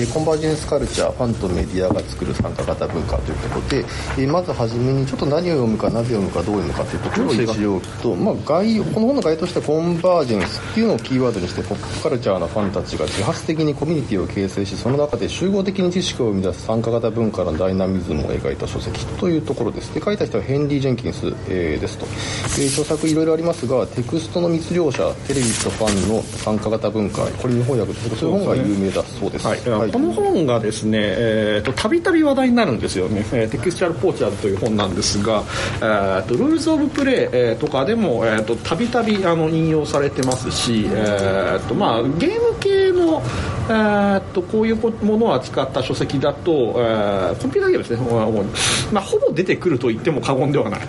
えーコンバージェンスカルチャーファンとメディアが作る参加型文化というところで、えーまずはじめにちょっと何を読むかなぜ読むかどう読むかというところを一応と、まあ、概要この本の概要としてはコンバージェンスっていうのをキーワードにしてポップカルチャーなファンたちが自発的にコミュニティを形成しその中で集合的に知識を生み出す参加型文化のダイナミズムを描いた書籍というところです。で書いた人はヘンリー・ジェンキンス、えーですと、えー著作いろいろありますがテクストの密漁者テレビとファンの参加型文化これ日本訳とそういう本が有名だそうです、はい。はいこの本がですね、えーとたびたび話題になるんですよね、えーテクスチャル・ポーチャーという本なんですが、えーとルールズ・オブ・プレイ、えーとかでもえーとたびたびあの引用されてますし、えーとまあ、ゲーム系の、えーとこういうものを扱った書籍だと、えーコンピューターゲームですね、まあ、ほぼ出てくると言っても過言ではない。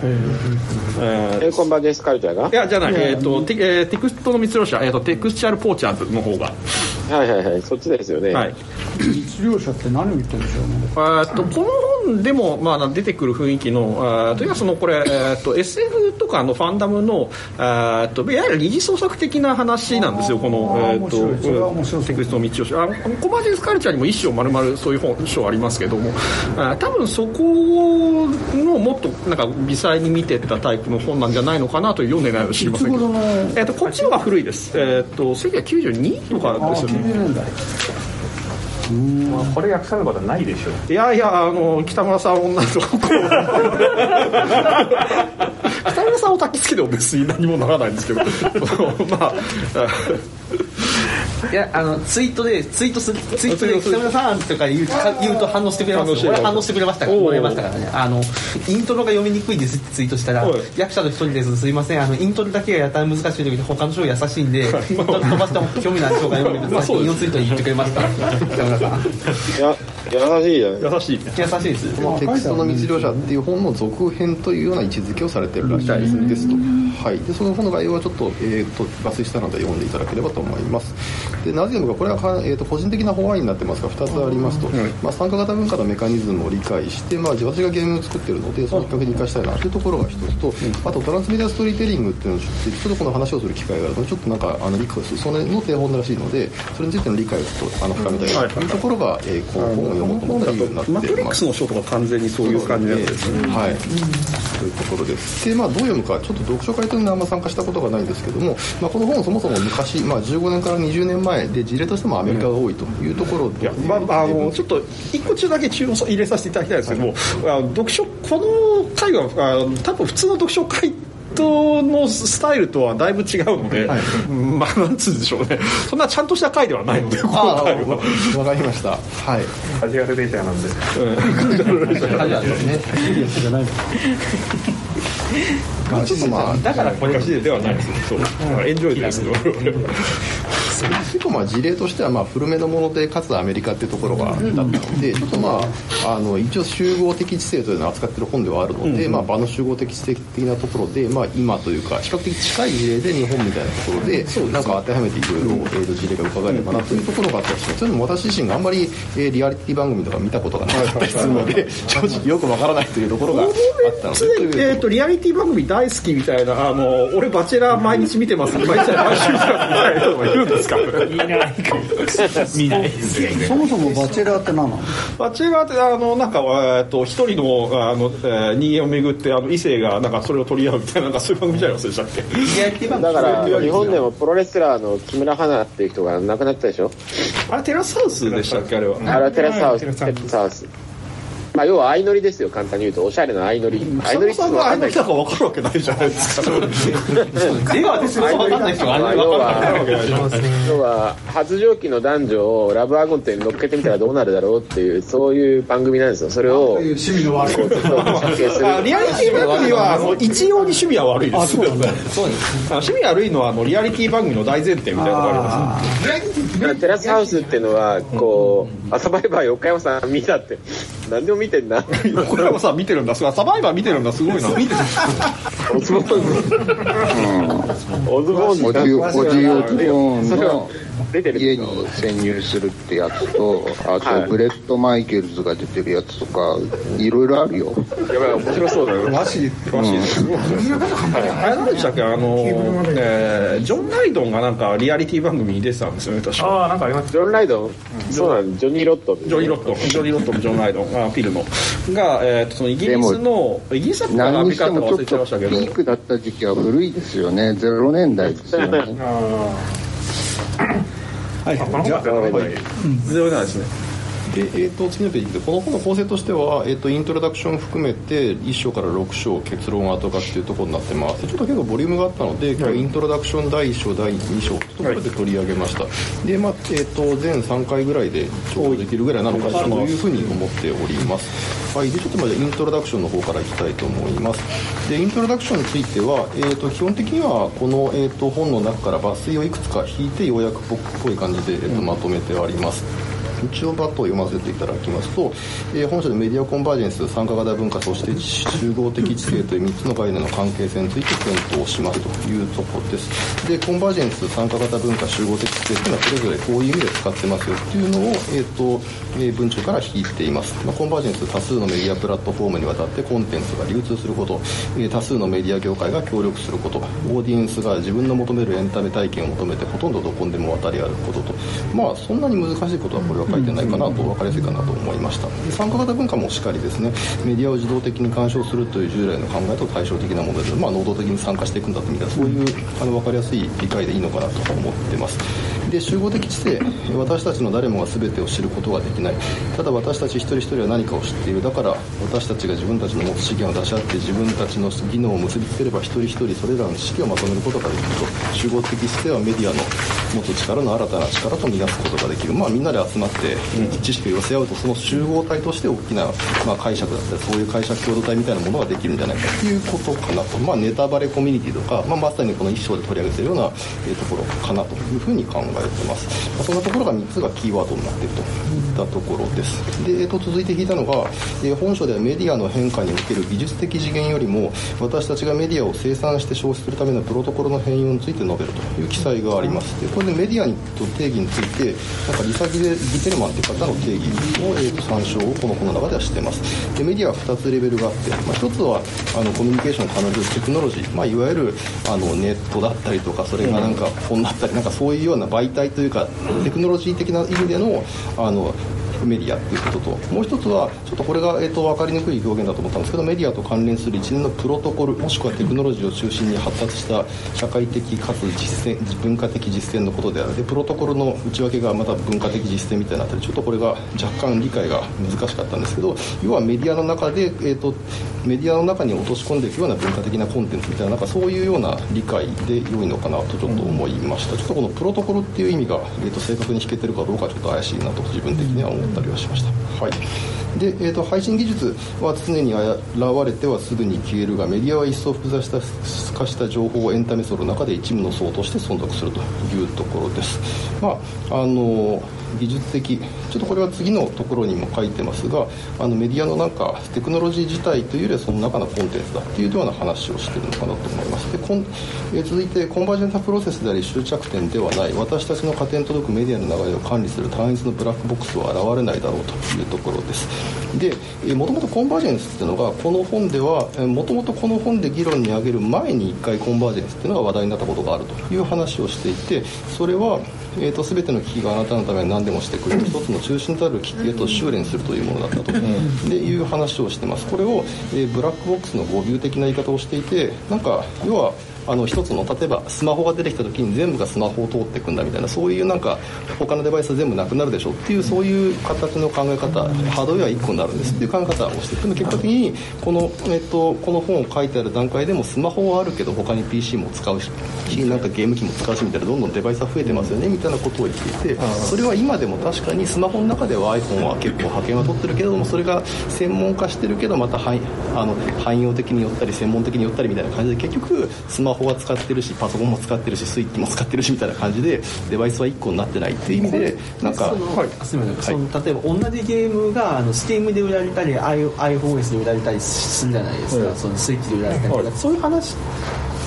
えコンバージェンスカルチャーがいやじゃない、えーとテえーテクストの密漁者、えーとテクスチャル・ポーチャーズの方が。はいはいはいそっちですよね、はい。密漁者って何を言ってるんでしょうね。えーっとこの本でも、まあ、出てくる雰囲気の、というかそのこれ、えーっと SF とかのファンダムの、あーっといわゆる二次創作的な話なんですよ、この、えーっとテクストの道をあのコマージェンスカルチャーにも一章丸々そういう本章ありますけども、あー多分そこのもっとなんか微細に見てったタイプの本なんじゃないのかなという読んでないの知りませんけど、えーっとこっちの方が古いです、えーっと1992とかですよね。90年代これ訳さることはないでしょう。いやいや、あの、北村さん女の子。北村さんを焚きつけても別に何もならないんですけど。まあ、いやあのツイートでツイートするツイートで北村さんとか言うか言うと反応してくれます。反応してくれます。俺反応してくれましたからおう。もらいましたからね。あのイントロが読みにくいですってツイートしたらはい。役者の一人です。すいません。あのイントロだけがやたら難しい時に他の人優しいんで 飛ばしても興味ない人が読めるまあそうです引用ツイート言ってくれました北村さんや優しいじゃん。優しい。優しいです。テクストの密漁者っていう本の続編というような位置づけをされてるらしいです。と、はい、でその本の概要はちょっと,、えー、と抜粋したので読んでいただければと思います。でなぜ読むかこれはは、えー、と個人的な法案になってますが2つありますと、まあ、参加型文化のメカニズムを理解して、まあ、私がゲームを作ってるのでそのきっかけに生かしたいなというところが一つと、あとトランスメディアストーリーテリングっていうのをちょっとこの話をする機会があるのでちょっとなんかあの理解するそれの定本らしいのでそれについての理解をちょっとあの深めたいなというところが、えーこの本を読もうと思った理由になってマトリックスの章とか完全にそういう感じのやつですね。はい、というところです。で、まあ、どう読むか、ちょっと読書会というのはあんま参加したことがないんですけども、まあ、この本そもそも昔、まあ、15年から20年前で、事例としてもアメリカが多いというところで、まあ、あのちょっと一個中だけ注文入れさせていただきたいんですけども、あの読書この回はあの多分普通の読書会とのスタイルとはだいぶ違うので、うんまあなんつうんでしょうねそんなちゃんとした回ではないので今あ回は。あ、わかりました。はい。カジュアルレジャーなんでまあ、ちょっとまあ、だからこれがではないですよそう。だからエンジョイですよ。結構まあ事例としてはまあ古めのものでかつアメリカっていうところがだったので、ちょっとまああの一応集合的知性というのを扱ってる本ではあるので、まあ場の集合的知性的なところで、まあ今というか比較的近い事例で日本みたいなところでなんか当てはめていろいろえーと事例が伺えればなというところがあったりします。それでも私自身があんまりえーリアリティ番組とか見たことがなかったりするので、正直よくわからないというところがあったので、というえー、とリアリティ番組大好きみたいなあの俺バチェラー毎日見てます。毎日毎週見てます。みたいな人がいるんです。かいないかも見ないですそもそもバチェラーって何なの？バチェラーってあのなんかえーと一人のあの、えー人間をめぐってあの異性がなんかそれを取り合うみたいななんかそういう番組じゃないですでしたっけ？だから日本でもプロレスラーの木村花っていう人が亡くなったでしょ。あれテラスハウスでしたっけあれは？あれはテラスハウス。テラスハウスまあ要は相乗りですよ簡単に言うと。おしゃれな相乗り。相乗りってさんがあ分かんない。れだか分かるわけないじゃないですか。出川ですよ分かんない人があんなに要分か要は発情期の男女をラブアゴンテに乗っけてみたらどうなるだろうっていうそういう番組なんですよ。それを趣味の悪いリアリティ番組はあの一様に趣味は悪いです趣味悪いのはあのリアリティ番組の大前提みたいなのがありますテラスハウスっていうのはこう朝バイバイ岡山さん見たって何でも見てんな。これもさ見てるんだ。サバイバー見てるんだ。すごいな。見てオズボーンズオズボーンズオジオオジオズボーンの。出てる家に潜入するってやつと、あはい。とブレット・マイケルズが出てるやつとか、いろいろあるよ。やばい面白そうだよ。詳しい詳しいです、あれ何でしたっけあの、えージョン・ライドンがなんかリアリティ番組に出てたんですよね確かああなんかありますジョン・ライドン、そうなんジョニー・ロットジョニー・ロットジョニー・ロットのジョン・ライドン。あピルの。が、えー、とそのイギリスのイギリスだったかなア何にメリカだったか忘してもちょっとれちゃいましたけど。ピークだった時期は古いですよね。0年代ですよね。はい。この本だったらないゼロなん。ですねで、えー、と次のページでこの本の構成としては、えー、とイントロダクション含めて1章から6章結論後書きというところになってます。ちょっと結構ボリュームがあったので、今日イントロダクション第1章第2章というところで取り上げました、で、まあえー、と全3回ぐらいでちょうどできるぐらいなのかなというふうに思っております。はい、でちょっとまずイントロダクションの方からいきたいと思います。でイントロダクションについては、えー、と基本的にはこの、えー、と本の中から抜粋をいくつか引いて要約っぽい感じで、えー、とまとめてあります、一応バットを読ませていただきますと、えー本書でメディアコンバージェンス参加型文化そして集合的知性という3つの概念の関係性について検討しますというところです。でコンバージェンス参加型文化集合的知性というのはそれぞれこういう意味で使ってますよっていうのを、えーとえー文中から引いています、まあ、コンバージェンス多数のメディアプラットフォームにわたってコンテンツが流通すること、えー多数のメディア業界が協力することオーディエンスが自分の求めるエンタメ体験を求めてほとんどどこにでも渡り歩くことと。まあそんなに難しいことはこれは書いてないかなと分かりやすいかなと思いました。で参加型文化もしっかりですね。メディアを自動的に干渉するという従来の考えと対照的なもので、まあ、能動的に参加していくんだとみたいなそういうあの分かりやすい理解でいいのかなと思ってます。で集合的知性私たちの誰もが全てを知ることはできない。ただ私たち一人一人は何かを知っている。だから私たちが自分たちの持つ資源を出し合って自分たちの技能を結びつければ一人一人それらの知識をまとめることができると。集合的知性はメディアの持つ力の新たな力と見なすことができる。まあみんなで集まって知識を寄せ合うとその集合体として大きな、まあ、解釈だったりそういう解釈共同体みたいなものができるんじゃないかっていうことかなと、まあ、ネタバレコミュニティとか、まあ、まさにこの一章で取り上げているような、ところかなというふうに考えてます、まあ、そんなところが3つがキーワードになっているといったところです。で、えー、と続いて引いたのが、えー本書ではメディアの変化における技術的次元よりも私たちがメディアを生産して消費するためのプロトコルの変容について述べるという記載があります。でこれでメディアの定義についてなんかリサ・ギデギテルマンという方の定義の、えー、と参照をこの本の中ではしています。でメディアは2つレベルがあって、まあ、1つはあのコミュニケーション可能にするテクノロジー、まあ、いわゆるあのネットだったりとかそれがなんか本だったりなんかそういうような媒体というかテクノロジー的な意味でのあのメディアっていうことともう一つはちょっとこれが、えー、と分かりにくい表現だと思ったんですけどメディアと関連する一連のプロトコルもしくはテクノロジーを中心に発達した社会的かつ実践文化的実践のことである。でプロトコルの内訳がまた文化的実践みたいになったりちょっとこれが若干理解が難しかったんですけど要はメディアの中で、えー、とメディアの中に落とし込んでいくような文化的なコンテンツみたいななんかそういうような理解で良いのかなとちょっと思いました。ちょっとこのプロトコルっていう意味が、えー、と正確に引けてるかどうかちょっと怪しいなと自分的には思ったりはしました。はい。で、えー、と配信技術は常に現れてはすぐに消えるがメディアは一層複雑化した情報をエンタメ層の中で一部の層として存続するというところです。まああの技術的。ちょっとこれは次のところにも書いてますがあのメディアのなんかテクノロジー自体というよりはその中のコンテンツだっていうような話をしてるのかなと思います。でこん、え続いてコンバージェンタプロセスであり終着点ではない。私たちの家庭に届くメディアの流れを管理する単一のブラックボックスは現れないだろうというところです。でもともとコンバージェンスっていうのがこの本ではもともとこの本で議論に挙げる前に1回コンバージェンスっていうのが話題になったことがあるという話をしていてそれはえー、と全ての機器があなたのために何でもしてくれる。一つの中心となる機器へと修練するというものだったと、でいう話をしてます。これを、えーブラックボックスの語尾的な言い方をしていてなんか要はあの一つの例えばスマホが出てきた時に全部がスマホを通っていくんだみたいなそういうなんか他のデバイスは全部なくなるでしょっていうそういう形の考え方ハードウェア1個になるんですっていう考え方をしてでも結果的にこの,、えっと、この本を書いてある段階でもスマホはあるけど他に PC も使うしなんかゲーム機も使うしみたいなどんどんデバイスが増えてますよねみたいなことを言っていてそれは今でも確かにスマホの中では iPhone は結構派遣は取ってるけれどもそれが専門化してるけどまた汎あの汎用的に寄ったり専門的に寄ったりみたいな感じで結局スマホは使ってるしパソコンも使ってるしスイッチも使ってるしみたいな感じでデバイスは1個になってないっていう意味でなんかそのあすみません、その例えば同じゲームがあの Steam で売られたり i- iPhoneOS で売られたりするじゃないですか、そのスイッチで売られたりとか、そういう話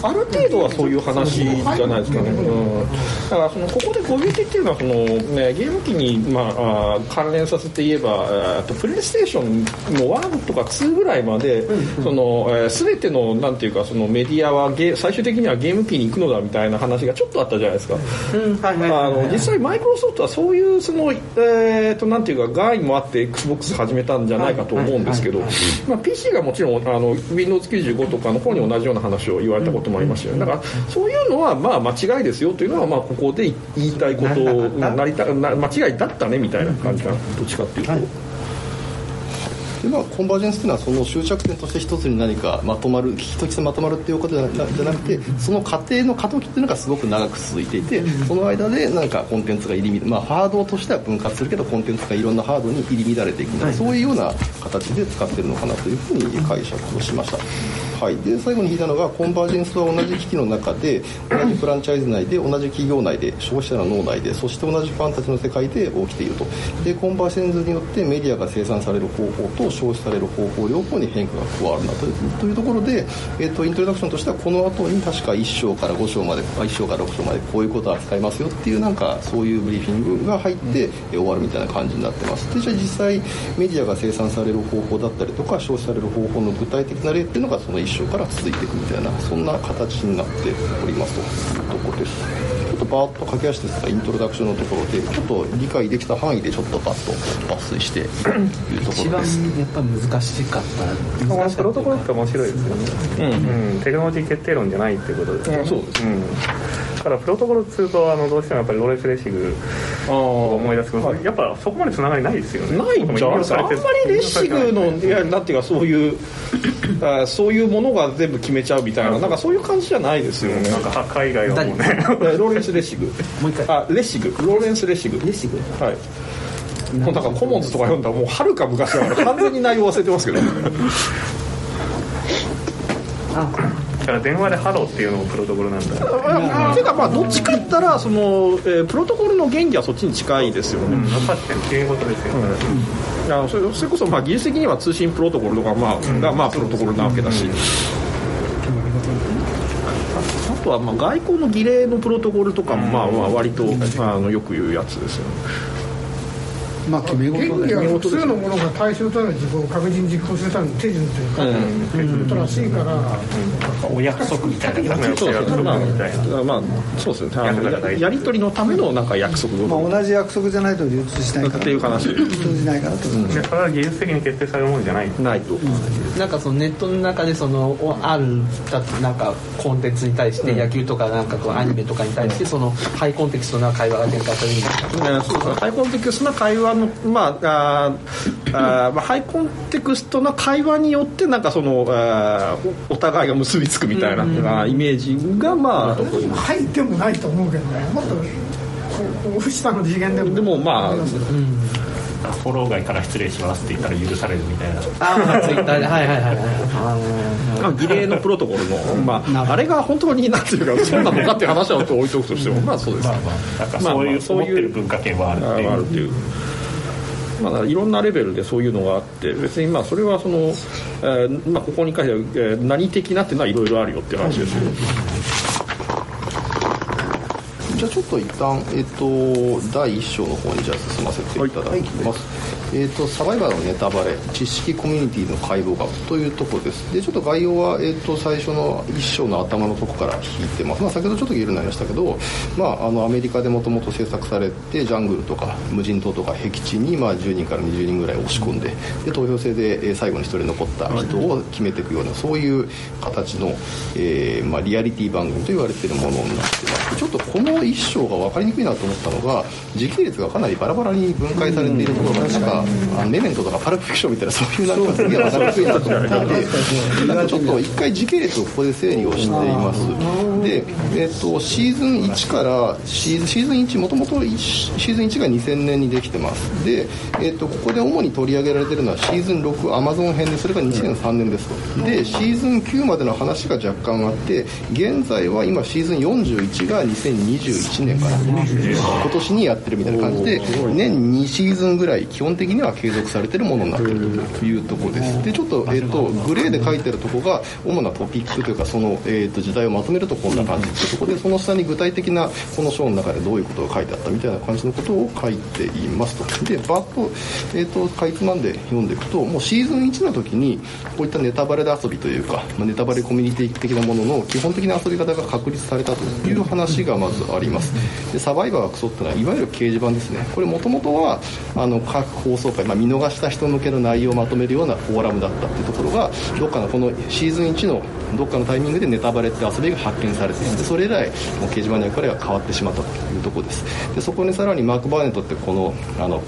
ある程度はそういう話じゃないですかね、うん、だからそのここで攻撃っていうのはその、ね、ゲーム機に、まあ、あ関連させて言えば、えー、とプレイステーションの1とか2ぐらいまで、そのえー、全てのなんていうかそのメディアはゲ最終的にはゲーム機に行くのだみたいな話がちょっとあったじゃないですか、あの実際マイクロソフトはそういうその、えー、となんていうか害もあって XBOX 始めたんじゃないかと思うんですけど、まあ、PC がもちろんあの Windows95 とかの方に同じような話を言われたこともありましたよねだからそういうのはまあ間違いですよというのはまあここで言いたいことなりたな間違いだったねみたいな感じかな。どっちかっていうと。でまあ、コンバージェンスというのはその終着点として一つに何かまとまる一つまとまるっていうことじゃなくてその過程の過渡期っていうのがすごく長く続いていてその間でなんかコンテンツが入り乱まあハードとしては分割するけどコンテンツがいろんなハードに入り乱れていくそういうような形で使ってるのかなというふうに解釈をしました。はい、で最後に引いたのがコンバージェンスは同じ機器の中で同じフランチャイズ内で同じ企業内で消費者の脳内でそして同じファンたちの世界で起きていると。でコンバージェンスによってメディアが生産される方法と消費される方法両方に変化が加わるなと。というところで、えーと、イントロダクションとしてはこの後に確か1章から5章まで1章から6章までこういうことは扱いますよっていうなんかそういうブリーフィングが入って、終わるみたいな感じになってます。でじゃあ実際メディアが生産される方法だったりとか消費される方法の具体的な例っていうのがその1章から続いていくみたいなそんな形になっておりますと。いうところですっとバーッと駆け足ですがイントロダクションのところでちょっと理解できた範囲でちょっとバッと抜粋していうところです。一番やっぱ難しかった。難しかプロトコルって面白いですよね、うん。うん、テクノロジー決定論じゃないっていうことですね、うん、そうです、うん。だからプロトコル2とあのどうしてもやっぱりローレス・レシグを思い出すけど、やっぱそこまでつながりないですよね。ないんじゃあんまりレシグのいやなんていうかそういうあそういうものが全部決めちゃうみたいななんかそういう感じじゃないですよね。なんか海外はもうね。ローレンス・レシグ。もう一回。あレシグ。ローレンス・レシグ。レシグ？はい。もうなんかコモンズとか読んだらもうはるか昔だから完全に内容忘れてますけど だから電話でハローっていうのもプロトコルなんだていうかまあどっちか言ったらその、えー、プロトコルの原理はそっちに近いですよね、うん、確かにっていうことですよ。ね、うん、あのそれそれこそまあ技術的には通信プロトコルとか、まあがまあプロトコルなわけだし、あとはまあ外交の儀礼のプロトコルとかもまあまあ割とあのよく言うやつですよねまあ決め事で複数のものが対象となる事項を確実に実行するための手順というか、うん、ことらしいから、うん、お約束みたいな。そうですねまあ、まあ、そうですね。ややり取りのためのなんか約束。まあ、同じ約束じゃないと流通しないから。っていう話。通じないからと、うん、それは技術的に決定されるものじゃないないと、なんかそのネットの中でそのあるなんかコンテンツに対して野球とかなんかこうアニメとかに対してそのハイコンテクストな会話が展開されるみたいな、そうですねハイコンテクストな会話の、まあああまあ、ハイコンテクストな会話によってなんかそのあお互いが結びつくみたいな、うんイメージがまあ入ってもないと思うけどね。もっと下の次元でも。でもまあ、うん。フォロー外から失礼しますって言ったら許されるみたいな。ああツイッターではいはいはいはい。儀礼のプロトコルの、まあ、あれが本当になんていうかそうなのかっていう話は置いとくとしてもまあそうです、まあまあ、なんかそういう、まあ、そういう文化圏はあるっていう。あるっていうまあ、いろんなレベルでそういうのがあって別にまあそれはその、えーまあ、ここに書いてある、えー、何的なっていうのはいろいろあるよっていう話ですよ、じゃあちょっと一旦、えっ、ー、と第1章の方にじゃあ進ませていただきます、はいえーと、サバイバルのネタバレ知識コミュニティの解剖学というところです。でちょっと概要は、えーと、最初の1章の頭のとこから引いてます、まあ、先ほどちょっと言えるようになりましたけど、まあ、あのアメリカでもともと制作されてジャングルとか無人島とか僻地に、まあ、10人から20人ぐらい押し込んでで投票制で、えー、最後に1人残った人を決めていくようなそういう形の、えーまあ、リアリティ番組と言われているものになってます。ちょっとこの1章が分かりにくいなと思ったのが時系列がかなりバラバラに分解されているところがなんかあメメントとかパルプフィクションみたいなそういうなんかすげえ分かりにくいなと思っていてなんかちょっと一回時系列をここで整理をしています。で、えーと、シーズン1からシーズンシーズン1もともとシーズン1が2000年にできてます。で、えーと、ここで主に取り上げられているのはシーズン6アマゾン編でそれが2003年ですと。でシーズン9までの話が若干あって現在は今シーズン41が2021年から今年にやってるみたいな感じで年2シーズンぐらい基本的的には継続されてるものになってるというところです。でちょっと,、えー、とグレーで書いてるところが主なトピックというかその、えー、と時代をまとめるとこんな感じっていうところでその下に具体的なこの章の中でどういうことが書いてあったみたいな感じのことを書いていますと。でバッと,、えー、とかいつまんで読んでいくともうシーズン1の時にこういったネタバレで遊びというか、まあ、ネタバレコミュニティ的なものの基本的な遊び方が確立されたという話がまずあります。でサバイバーはクソってのはいわゆる掲示板ですね。これもともとはあの各放送回、まあ、見逃した人向けの内容をまとめるようなフォーラムだったっていうところがどっかのこのシーズン1のどっかのタイミングでネタバレって遊びが発見されてでそれ以来もう掲示板の役割が変わってしまったというところです。でそこにさらにマーク・バーネットってこのあの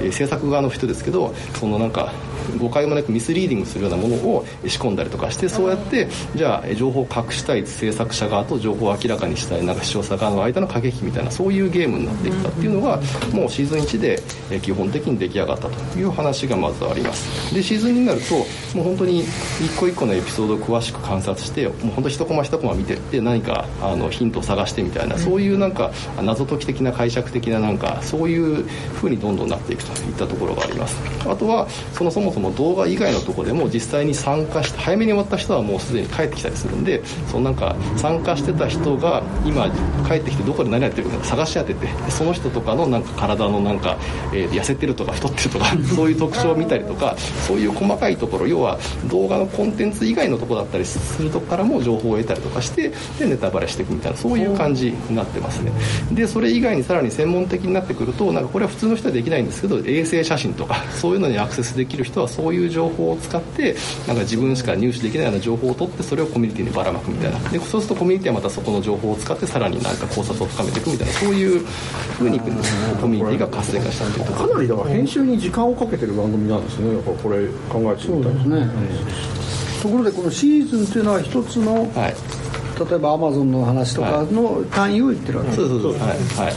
え制作側の人ですけどそのなんか誤解もなくミスリーディングするようなものを仕込んだりとかしてそうやってじゃあ情報を隠したい制作者側と情報を明らかにしたいなんか視聴者側の間の駆け引きみたいなそういうゲームになっていったっていうのがもうシーズン1で基本的に出来上がったという話がまずあります。でシーズン2になるともう本当に一個一個のエピソードを詳しく観察してもう本当一コマ一コマ見てって何かあのヒントを探してみたいなそういうなんか謎解き的な解釈的ななんかそういう風にどんどんなっていくといったところがあります。あとはそのそもそも動画以外のところでも実際に参加して早めに終わった人はもうすでに帰ってきたりするんでそのなんか参加してた人が今帰ってきてどこで何やってるか探し当ててその人とかのなんか体のなんか、えー、痩せてるとか太ってるとか そういう特徴を見たりとかそういう細かいところ要は動画のコンテンツ以外のところだったりするとこからも情報を得たりとかしてでネタバレしていくみたいなそういう感じになってますね。でそれ以外にさらに専門的になってくるとなんかこれは普通の人はできないんですけど衛星写真とかそういうのにアクセスできる人はそういう情報を使ってなんか自分しか入手できないような情報を取ってそれをコミュニティにばらまくみたいな。でそうするとコミュニティはまたそこの情報を使ってさらになんか考察を深めていくみたいなそういうふうにコミュニティが活性化したっていうとか。なりだから編集に時間をかけてる番組なんですね。やっぱこれ考えてみたいですね、ところでこのシーズンっていうのは一つの、はい例えばアマゾンの話とかの単位を言ってるわけ。です、はい、そう。そうそうはい、はい、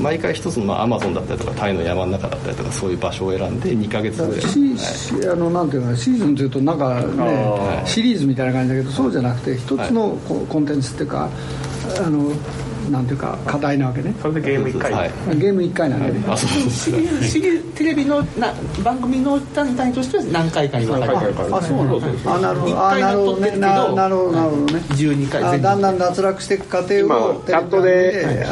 毎回一つのアマゾンだったりとかタイの山の中だったりとかそういう場所を選んで2か月ぐらい、はい、あのなんていうかシーズンというとなんかねシリーズみたいな感じだけどそうじゃなくて一つのコンテンツっていうかあのなんていうか課題なわけね。それでゲーム1回、はい、ゲーム1回なんで、ね、あそうシリテレビのな番組の単位としては何回かに分かれてあそうなんですあなるほど。あなるほどね。なるほど。なるほどね。12回だんだん脱落していく過程をチャットで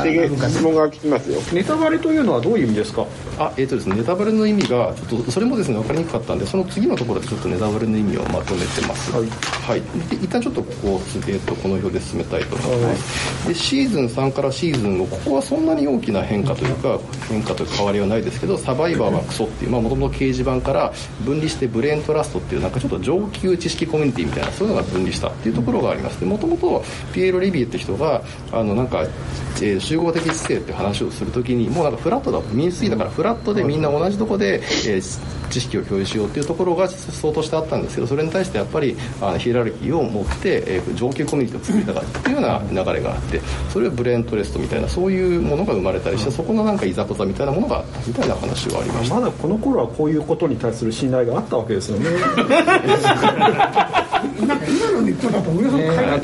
質問が聞きますよ。ネタバレというのはどういう意味ですか？あえっ、ー、とですねネタバレの意味がちょっとそれもですね分かりにくかったんでその次のところでちょっとネタバレの意味をまとめてます。はい、はい、一旦ちょっとここ、えーと、この表で進めたいと思います、でシーズン3からシーズン5ここはそんなに大きな変化というか変化というか変わりはないですけどサバイバーはクソっていうもともと掲示板から分離してブレーントラストっていうなんかちょっと上級知識コミュニティみたいなそういうのが分離したっていうところがあります。もともとピエロ・リビエって人があのなんか、えー、集合的知性って話をするときにもうなんかフラットだ民主主義だからフラットでみんな同じとこで、えー知識を共有しようっていうところが相当してあったんですけどそれに対してやっぱりあのヒエラルキーを持って、えー、上級コミュニティを作りたかったっていうような流れがあってそれをブーントレストみたいなそういうものが生まれたりしてそこのなんかいざこざみたいなものがあったみたいな話はありました。まだこの頃はこういうことに対する信頼があったわけですよね。なんか今の日本だとおよそ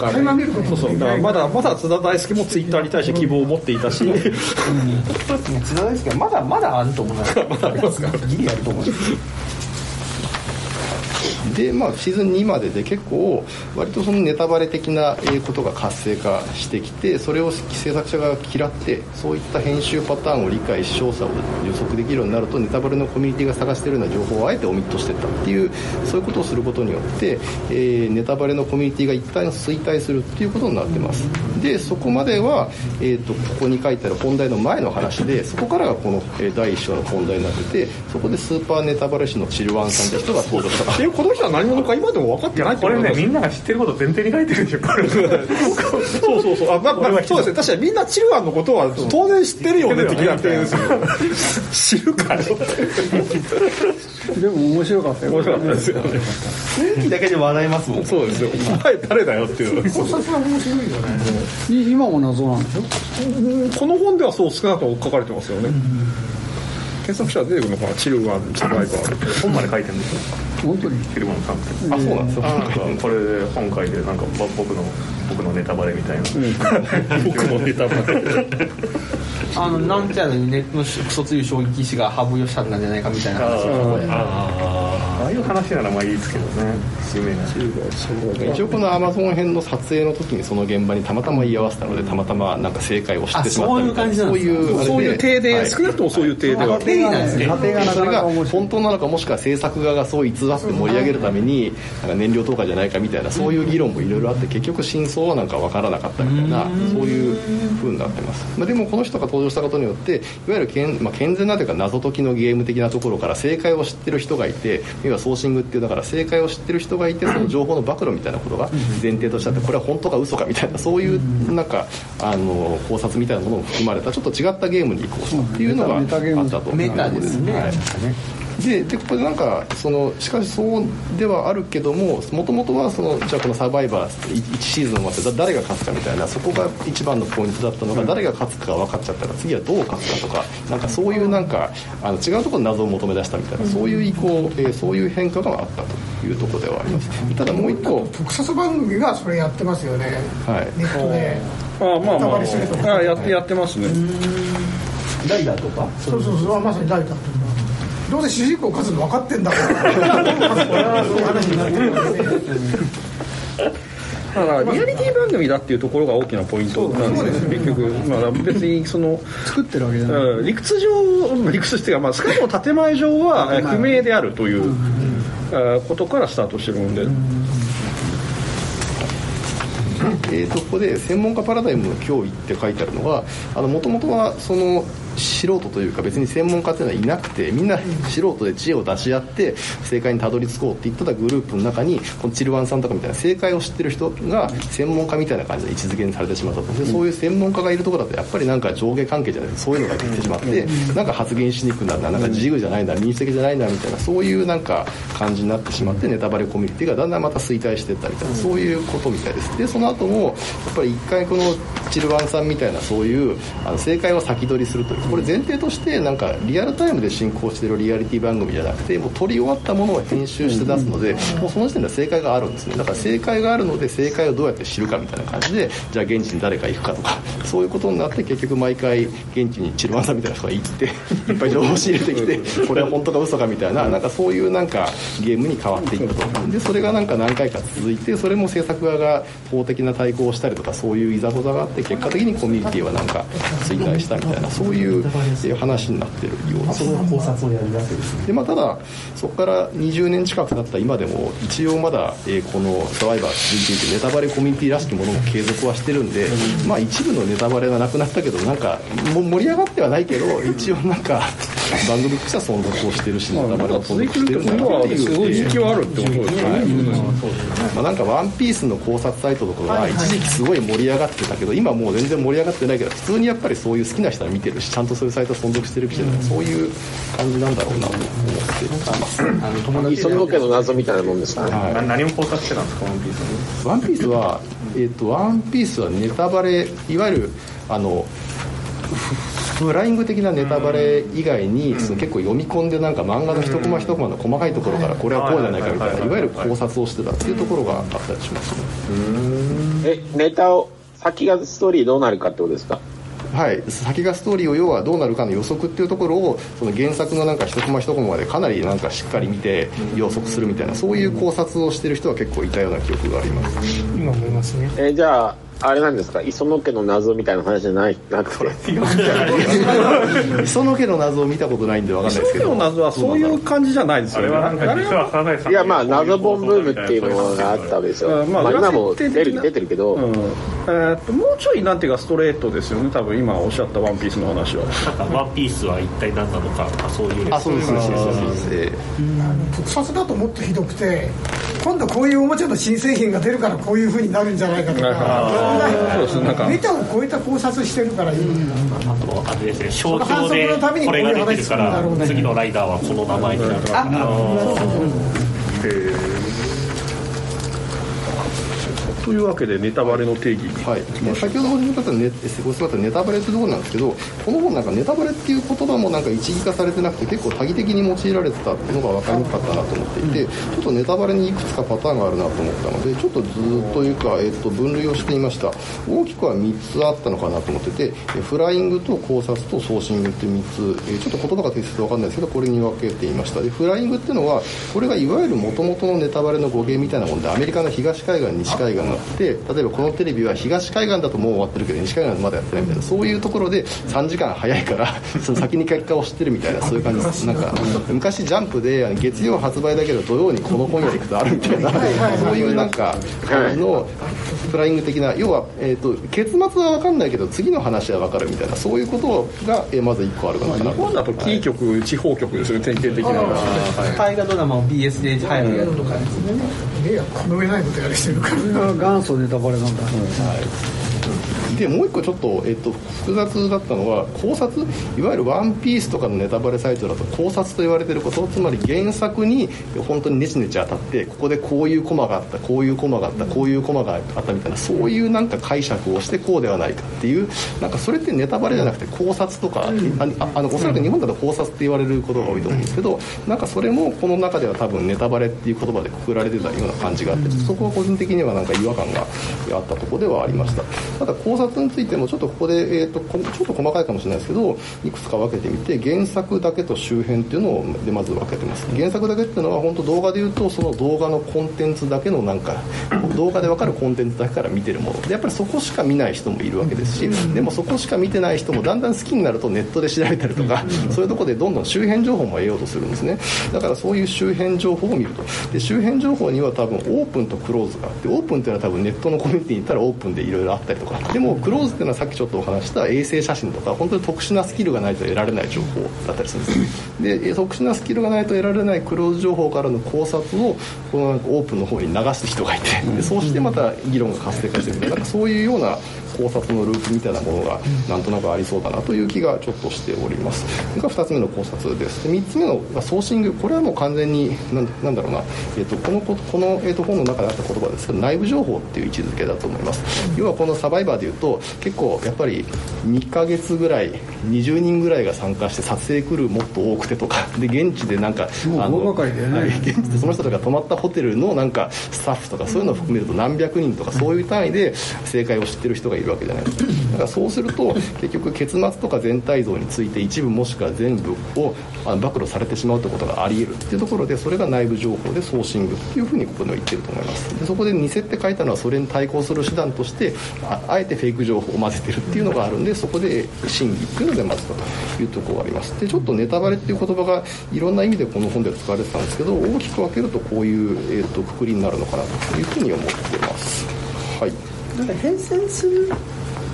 垣間見ることそうそう。だからまだまだ津田大輔もツイッターに対して希望を持っていたし、うん、津田大輔はまだまだあると思う まだありますか？ギリあると思うで、まあ、シーズン2までで結構割とそのネタバレ的なことが活性化してきてそれを制作者が嫌ってそういった編集パターンを理解し調査を予測できるようになるとネタバレのコミュニティが探しているような情報をあえてオミットしてったっていうそういうことをすることによって、えー、ネタバレのコミュニティが一旦衰退するっていうことになってます。でそこまでは、えーと、ここに書いてある本題の前の話でそこからがこの第1章の本題になっててそこでスーパーネタバレ師のチルワンさんって人が登場した。っていうこの人は何者か今でも分かってないこれねみんなが知ってること前提に書いてるんでしょこれ。そうそうそう。あ、まあまあ、そうですね。確かにみんなチルアンのことは当然知ってるよね的な点ですよ知るかよでも面白かったよ。面白かったですよ。ね雰囲気だけで笑いますもんそうですよ。お前誰だよっていう。考察は面白いよね今も謎なんでしょこの本ではそう少なくとも書かれてますよね、検索したら出てくるのかな。チルワンサバイバー。本まで書いてるんですよ本当にヒルマンさんってあそうなんですよこれで本書いてなんか僕の僕のネタバレみたいな、僕のネタバレ。あのなんちゃらにネットの卒業衝撃士が羽生善治なんじゃないかみたいな。話ああいう話ならまあいいですけどね。有名な一応このアマゾン編の撮影の時にその現場にたまたま居合わせたのでたまたまなんか正解を知ってしまったみたいな。そういうそういう体で、はい。少なくともそういう体では家庭がね家庭がなそれが本当なのかもしくは制作側がそう偽って盛り上げるためになんか燃料投下じゃないかみたいなそういう議論もいろいろあって結局真相はなんか分からなかったみたいなそういう風になってます、まあ、でもこの人が登場したことによっていわゆる健,、まあ、健全なというか謎解きのゲーム的なところから正解を知ってる人がいて要はソーシングっていうだから正解を知ってる人がいて その情報の暴露みたいなことが前提としてあってこれは本当か嘘かみたいなそういうなんかあの考察みたいなものも含まれたちょっと違ったゲームに移行したっていうのがあったと。メタですね。はいででここでなんかそのしかしそうではあるけどももともとはそのじゃあこのサバイバー1シーズン終わってだ誰が勝つかみたいなそこが一番のポイントだったのが、誰が勝つかが分かっちゃったら次はどう勝つかとかなんかそういうなんかあの違うところに謎を求め出したみたいなそういう意向、えーそういう変化があったというところではあります。ただもう一個特撮番組がそれやってますよね。はい。ネットで。あまあまあネタバレするとか。あやってやってますね。ライダーとか？そうそうそう。まさにライターとかどうせ主人公勝つの分かってんだから。これはそういう話になってるわけでだからリアリティ番組だっていうところが大きなポイントなんですよね。結局、まあ、別にその作ってるわけじゃない、うん理屈上理屈っていうか、まあ、少なくとも建前上はえー不明であるという、えーことからスタートしてるもんで、えー、とここで専門家パラダイムの脅威って書いてあるのはもともとはその素人というか別に専門家っていうのはいなくてみんな素人で知恵を出し合って正解にたどり着こうって言ってたグループの中にこのチルワンさんとかみたいな正解を知ってる人が専門家みたいな感じで位置づけにされてしまったと。でそういう専門家がいるところだとやっぱりなんか上下関係じゃないそういうのができてしまってなんか発言しにくくなるななんか自由じゃないな民主的じゃないなみたいなそういうなんか感じになってしまってネタバレコミュニティがだんだんまた衰退していったみたいなそういうことみたいです。でその後もやっぱり一回このチルワンさんみたいなそういうあの正解を先取りするというこれ前提としてなんかリアルタイムで進行しているリアリティ番組じゃなくてもう撮り終わったものを編集して出すのでもうその時点では正解があるんですね。だから正解があるので正解をどうやって知るかみたいな感じでじゃあ現地に誰か行くかとかそういうことになって結局毎回現地にチルワンさんみたいな人が行って いっぱい情報を仕入れてきてこれは本当か嘘かみたいななんかそういうなんかゲームに変わっていくと。でそれがなんか何回か続いてそれも制作側が法的な対抗をしたりとかそういういざこざがあって結果的にコミュニティはなんか衰退したみたいなそういうえー話になってるようですその考察をやるわけですね。でまあ、ただそこから20年近く経った今でも一応まだ、えーこの「サバイバー」続いていてネタバレコミュニティらしきものも継続はしてるんで、まあ一部のネタバレがなくなったけどなんかも盛り上がってはないけど一応なんか 番組としては存続をしてるしネタバレも存続してるってことはんだなっていう。すごい人気はあるってことですよね、まあ、なんか「ワンピースの考察サイトとかが一時期すごい盛り上がってたけど今もう全然盛り上がってないけど普通にやっぱりそういう好きな人は見てるしちゃんとそういうサイト存続してるしそういう感じなんだろうなと思って。いますあの友達磯野家の謎みたいなもんですかね。な何を考察してたんですかワンピースワンピースは、えっとワンピースはネタバレいわゆるあのフフライング的なネタバレ以外に、その結構読み込んでなんか漫画の一コマ一コマの細かいところからこれはこうじゃないかみたいないわゆる考察をしてたっていうところがあったりします。ねえ、ネタを、先がストーリーどうなるかってことですか？はい、先がストーリーを要はどうなるかの予測っていうところをその原作のなんか一コマ一コマまでかなりなんかしっかり見て予測するみたいなそういう考察をしてる人は結構いたような記憶があります。今思いますね。え、じゃあ、あれなんですか？磯野家の謎みたいな話じゃない？なくて。磯野家の謎を見たことないんでわかんないですけど。の謎はそういう感じじゃないですよね。あれはなんか実はさんいや、まあ、謎本ブームっていうのがあったわけですよ。う。んまあまあ、今も出る、出てるけど、うん。えーっともうちょいなんていうかストレートですよね多分今おっしゃった「ワンピースの話は。ワンピースは一体何なのかとかそういう。あそうですそうですそうですえ特撮だともっとひどくて今度こういうおもちゃの新製品が出るからこういうふうになるんじゃないかとかそうですなんか。メタを超えた考察してるからいいあとあれですね象徴でのためにこれが出てるから次のライダーはこの名前になる。とかというわけでネタバレの定義はい、で先ほどご紹介したネご紹介したネタバレってところなんですけどこの本なんかネタバレっていう言葉もなんか一義化されてなくて結構多義的に用いられてたっていうのが分かりにくかったなと思っていて、ちょっとネタバレにいくつかパターンがあるなと思ったのでちょっとずっというか、えっと分類をしてみました。大きくは3つあったのかなと思っててえフライングと考察とソーシングって3つ、えちょっと言葉が適切で分かんないですけどこれに分けていました。でフライングっていうのはこれがいわゆる元々のネタバレの語源みたいなもんでアメリカの東海岸西海岸があって例えばこのテレビは東海岸だともう終わってるけど西海岸まだやってないみたいなそういうところで3時間早いから その先に結果を知ってるみたいなそういう感じです。なんか昔ジャンプで月曜発売だけど土曜にこの本屋に行くとあるみたいなそういうなんか感じのフライング的な要は、えー、と結末は分かんないけど次の話は分かるみたいなそういうことが、えーまず1個あるかな。日本だとキー局、地方局ですね典型的なのは。大河ドラマを BS で早くやるとかですね。この上ないことやりしてるから 元祖ネタバレなんだ、でもう一個ちょっと、えっと、複雑だったのは考察？いわゆる「ワンピースとかのネタバレサイトだと考察と言われてることつまり原作に本当にネチネチ当たってここでこういうコマがあったこういうコマがあったこういうコマがあったみたいなそういうなんか解釈をしてこうではないかっていうなんかそれってネタバレじゃなくて考察とか、ああのおそらく日本だと考察って言われることが多いと思うんですけどなんかそれもこの中では多分ネタバレっていう言葉でくくられてたような感じがあってそこは個人的にはなんか違和感があったところではありました。ただ考察についてもちょっとここで、えー、とこちょっと細かいかもしれないですけどいくつか分けてみて原作だけと周辺っていうのをでまず分けてます。原作だけっていうのは本当動画で言うとその動画のコンテンツだけのなんか 動画で分かるコンテンツだけから見てるもの。でやっぱりそこしか見ない人もいるわけですしでもそこしか見てない人もだんだん好きになるとネットで調べたりとかそういうところでどんどん周辺情報も得ようとするんですね。だからそういう周辺情報を見ると。で周辺情報には多分オープンとクローズがあってオープンっていうのは多分ネットのコミュニティに行ったらオープンでいろいろあったりとかでもクローズっていうのはさっきちょっとお話した衛星写真とか本当に特殊なスキルがないと得られない情報だったりするんですで特殊なスキルがないと得られないクローズ情報からの考察をこのオープンの方に流す人がいてでそうしてまた議論が活性化していくみたいななんかそういうような考察のループみたいなものがなんとなくありそうだなという気がちょっとしております。が2つ目の考察です。で3つ目のまあソーシング。これはもう完全になんなんだろうな、えー、とこのここの、えー、と本の中であった言葉ですけど内部情報っていう位置づけだと思います。要はこのサバイバーでいうと結構やっぱり2ヶ月ぐらい20人ぐらいが参加して撮影クルーもっと多くてとか。で現地でなんかあの現地でその人たちが泊まったホテルのなんかスタッフとかそういうのを含めると何百人とかそういう単位で正解を知ってる人がいるわけじゃないですかだからそうすると結局結末とか全体像について一部もしくは全部を暴露されてしまうということがあり得るっていうところでそれが内部情報でソーシングっていうふうにここでは言ってると思います。でそこで偽って書いたのはそれに対抗する手段としてあえてフェイク情報を混ぜてるっていうのがあるんでそこで真偽っていうのでまずというところがあります。でちょっとネタバレっていう言葉がいろんな意味でこの本では使われてたんですけど大きく分けるとこういう、えー、とくくりになるのかなというふうに思ってます。はい。なんか変遷する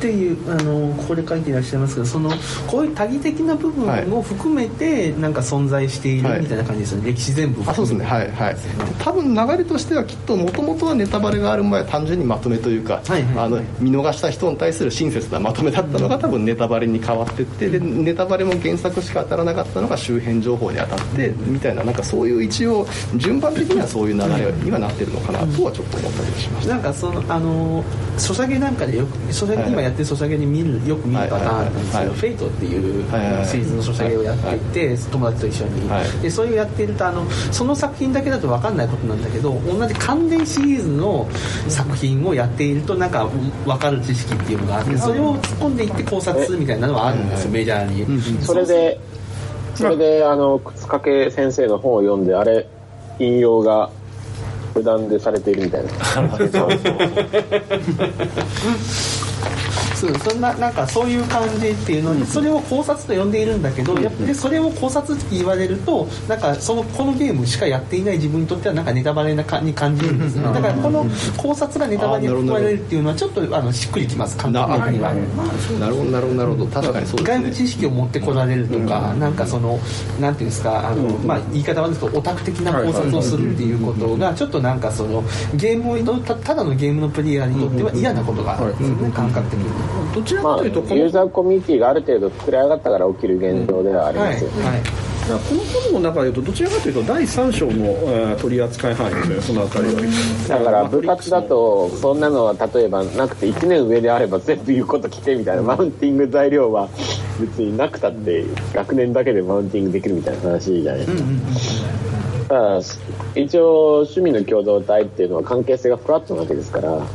っていうあのここで書いていらっしゃいますけどそのこういう多義的な部分も含めてなんか存在しているみたいな感じですよね、歴史全部あそうですね。はいはい。多分流れとしてはきっともともとはネタバレがある前は単純にまとめというか、はいはいあの見逃した人に対する親切なまとめだったのが多分ネタバレに変わってってでネタバレも原作しか当たらなかったのが周辺情報に当たってみたいななんかそういう一応順番的にはそういう流れにはなってるのかなとはちょっと思ったりしました。なんかそのあのソシャゲなんかでよくソシャゲ、はい今やってるソシャゲに見るよく見るパターンなんですけど、はい。はいはいフェイトっていうシリーズのソシャゲをやっていて、友達と一緒に、はい。でそういうやっているとあのその作品だけだと分かんないことなんだけど同じ関連シリーズの作品をやっているとなんか分かる知識っていうのがあってそれを突っ込んでいって考察するみたいなのはあるんですよ、メジャーに。それで、それで、あの、靴掛先生の本を読んで、あれ、引用が無断でされているみたいな。そうそんななんかそういう感じっていうのに、それを考察と呼んでいるんだけど、やっぱりそれを考察って言われるとなんかそのこのゲームしかやっていない自分にとってはなんかネタバレなかに感じるんですねだからこの考察がネタバレに含まれるっていうのはちょっとあのしっくりきます感覚的には。なるほど。なるほどなるほど。確かにそうですね。外部知識を持ってこられるとか、なんかそのなんていうんですかあの、まあ、言い方はですけどオタク的な考察をするっていうことがちょっとなんかそのゲームをたただのゲームのプレイヤーにとっては嫌なことがあるん。ですよね、感覚的に。どちらまあ、かというとこのユーザーコミュニティがある程度作り上がったから起きる現状ではありはいますよね。はいだからこの本の中でいうとどちらかというと第3章の、えー取り扱い範囲ですねそのあたりはだから部活だとそんなのは例えばなくて1年上であれば全部言うこと聞けみたいなマウンティング材料は別になくたって学年だけでマウンティングできるみたいな話じゃないですか。ただ一応趣味の共同体っていうのは関係性がフラットなわけですから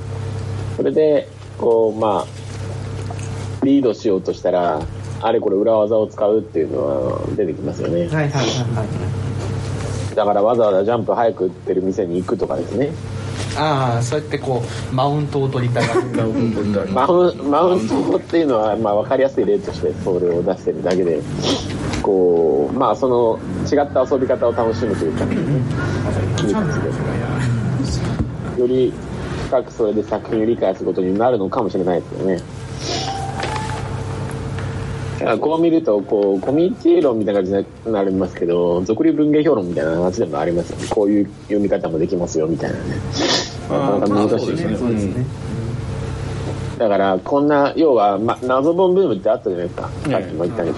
それでこうまあリードしようとしたらあれこれ裏技を使うっていうのは出てきますよね。はいはいはいはい。だからわざわざジャンプ早く打ってる店に行くとかですね。ああそうやってこうマウントを取りたがるマウンマウントっていうのは、まあ、分かりやすい例としてそれを出してるだけでこうまあその違った遊び方を楽しむというかいいですけどより深くそれで作品を理解することになるのかもしれないですよねこう見るとこうコミュニティ論みたいな感じになりますけど俗流文芸評論みたいな話でもありますよね。こういう読み方もできますよみたいなね。なかなか難しいですね。そうですね。だからこんな要は、ま、謎本ブームってあったじゃないですか。さっきも言ったけど、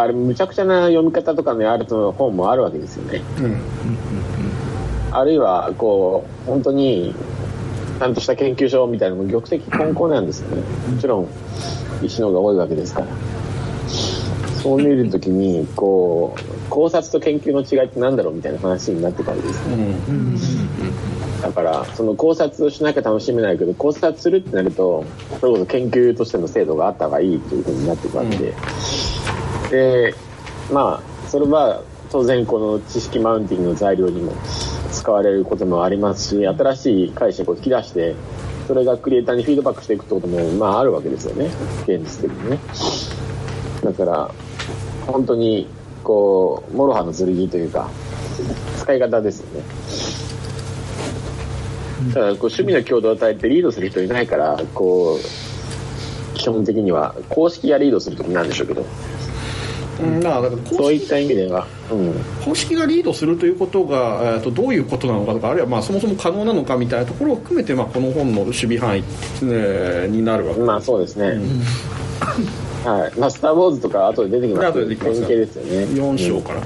あれむちゃくちゃな読み方とかのあると本もあるわけですよね、あるいはこう本当にちゃんとした研究所みたいなのも玉石混交なんですよね。もちろん石の方が多いわけですからそう見るときにこう考察と研究の違いって何だろうみたいな話になってくるわけです。ね、だからその考察をしなきゃ楽しめないけど考察するってなるとそれこそ研究としての制度があった方がいいというふうになっていくわけで、でまあそれは当然この知識マウンティングの材料にも使われることもありますし新しい解釈を引き出してそれがクリエイターにフィードバックしていくってこともまああるわけですよね。現実的にね。だから本当にこう諸刃の剣というか使い方ですよね。ただこう趣味の共同体ってリードする人いないからこう基本的には公式がリードするときなんでしょうけど。うんだからそういった意味では、うん、公式がリードするということが、えー、とどういうことなのかとかあるいはまあそもそも可能なのかみたいなところを含めて、まあ、この本の守備範囲、えーになるわけ。まあそうですね、はい。まあ「スター・ウォーズ」とか後で出てきます後で出てきます典型ですよね。4章から、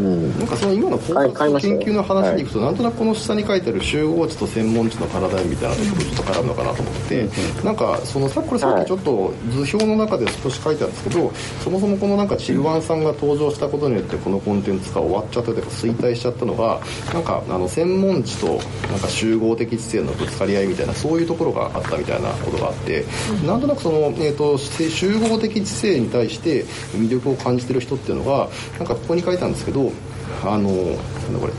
なんかその今の考察と研究の話に行くと、なんとなくこの下に書いてある集合値と専門値の体みたいなところちょっと絡むのかなと思って、なんかそのさこれさっきちょっと図表の中で少し書いてあるんですけど、そもそもこのなんかチルワンさんが登場したことによってこのコンテンツが終わっちゃったというか衰退しちゃったのがなんかあの専門値となんか集合的知性のぶつかり合いみたいなそういうところがあったみたいなことがあって、なんとなくその、えー、と集合的知性に対して魅力を感じてる人っていうのがなんかここに書いてあるんですけどあのなんだこれ、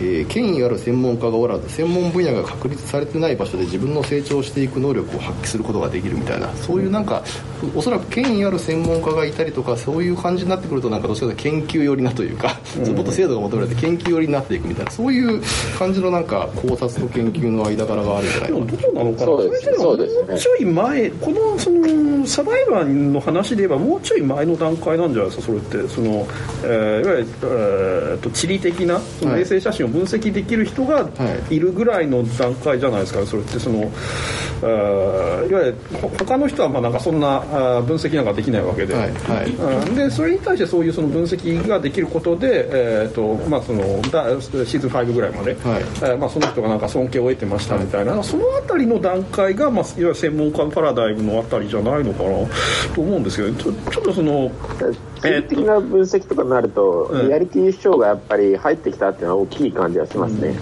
えー権威ある専門家がおらず専門分野が確立されてない場所で自分の成長していく能力を発揮することができるみたいなそういうなんかおそらく権威ある専門家がいたりとかそういう感じになってくるとなんかどっちかというと研究寄りなというか、もっと精度が求められて研究寄りになっていくみたいなそういう感じのなんか考察と研究の間柄があるんじゃないかな。どうなのかな？そうですそうですね。もうちょい前このそのサバイバーの話で言えばもうちょい前の段階なんじゃないですか？それって。その、えーいわゆる、えーと地理的なそのはい。衛星写真を分析できる人がい。るぐらいの段階じゃないですかそれってその、えーいわゆるほ他の人はまあなんかそんな分析なんかできないわけで。はいはい。うん。でそれに対してそういうその分析ができることで、えーとまあ、そのだシーズン5ぐらいまで、はい。えーまあ、その人がなんか尊敬を得てましたみたいな、そのあたりの段階が、まあ、いわゆる専門家パラダイムのあたりじゃないのかなと思うんですけどちょちょっとその地理的な分析とかになると、うんリアリティ主張がやっぱり入ってきたっていうのは大きい感じがしますね、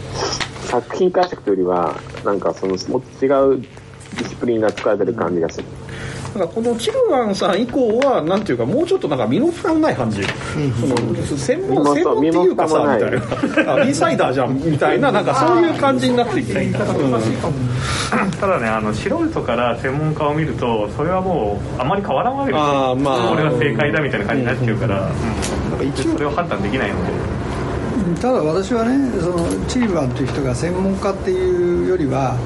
作品解釈というよりはなんかそのもっと違うディスプリンが使われてる感じがする、だからこのチルワンさん以降はなんていうかもうちょっとなんか身の負担ない感じ、その専門専門っていうかさみたい負なあインサイダーじゃんみたいななんかそういう感じになってきて、うん。ただねあの素人から専門家を見るとそれはもうあまり変わらんわけですよ。まあ。これが正解だみたいな感じになっちゃうから、うん。でそれを判断できないのでただ私はねそのチーバンという人が専門家っていうよりは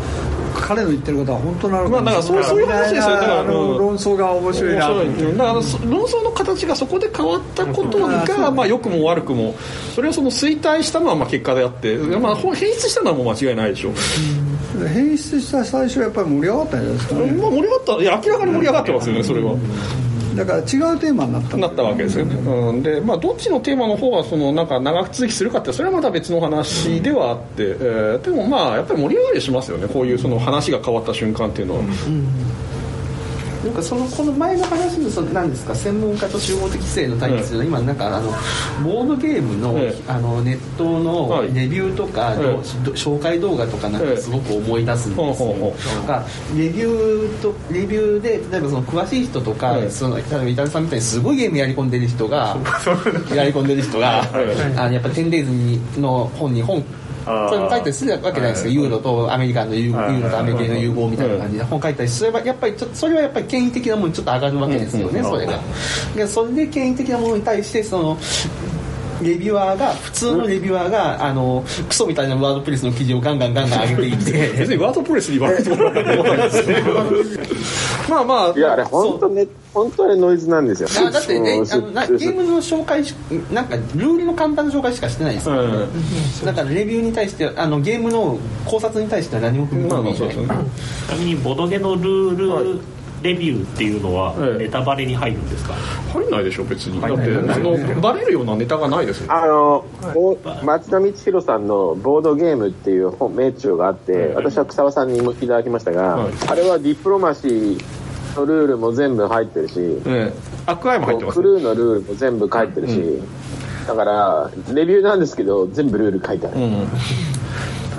彼の言ってることは本当なのかまあだからそうそういう話ですよだから論争が面白いな。面白いだからそ論争の形がそこで変わったことが、まあ、良くも悪くもそれはその衰退したのはまあ結果であって、まあ、変質したのはもう間違いないでしょ。う、変質した最初はやっぱり盛り上がったんじゃないですかね。まあ、盛り上がった。いや明らかに盛り上がってますよねそれは。だから違うテーマになったなったわけですよね、うん、でまあどっちのテーマの方がそのなんか長く続きするかってそれはまた別の話ではあって、えーでもまあやっぱり盛り上がりしますよね。こういうその話が変わった瞬間っていうのは、なんかそのこの前の話のその何ですか専門家と集合的性の対立の、今なんかあのボードゲームの,、ええ。あのネットのはい。レビューとかの、紹介動画とかなんかすごく思い出すんですよ、ほうほうほなんかレビューとレビューで例えばその詳しい人とか、ええ。その例えば伊丹さんみたいにすごいゲームやり込んでる人がやり込んでる人が、あのやっぱテンデイズにの本に本あーこれも書いたりするわけじゃないですか、ユーロとアメリカのユーロとアメリカの融合みたいな感じで。本書い。たりすればやっぱりちょっとそれはやっぱり権威的なものにちょっと上がるわけですよね、それが。でそれで権威的なものに対してそのレビュアーが普通のレビュアーがあのクソみたいなワードプレスの記事をガンガンガンガン上げていって。別にワードプレスに言われてもらない。ですまあまあ。いや、あれ、本当ね、本当にノイズなんですよ。あだってねうん。あのなゲームの紹介しなんかルールの簡単な紹介しかしてないですから、うん。だからレビューに対してあのゲームの考察に対しては何も踏み込んでいない。ちなみにボドゲのルールレビューっていうのはええ。ネタバレに入るんですか、入んないでしょ別に。だってあのバレるようなネタがないですよ。あの、お松田光弘さんのボードゲームっていう本名著があって、私は草場さんにもいただきましたが、はい。あれはディプロマシーのルールも全部入ってるし、ええ。アクアイも入ってますクルーのルールも全部書いてるし、だから、レビューなんですけど、全部ルール書いてある。ただ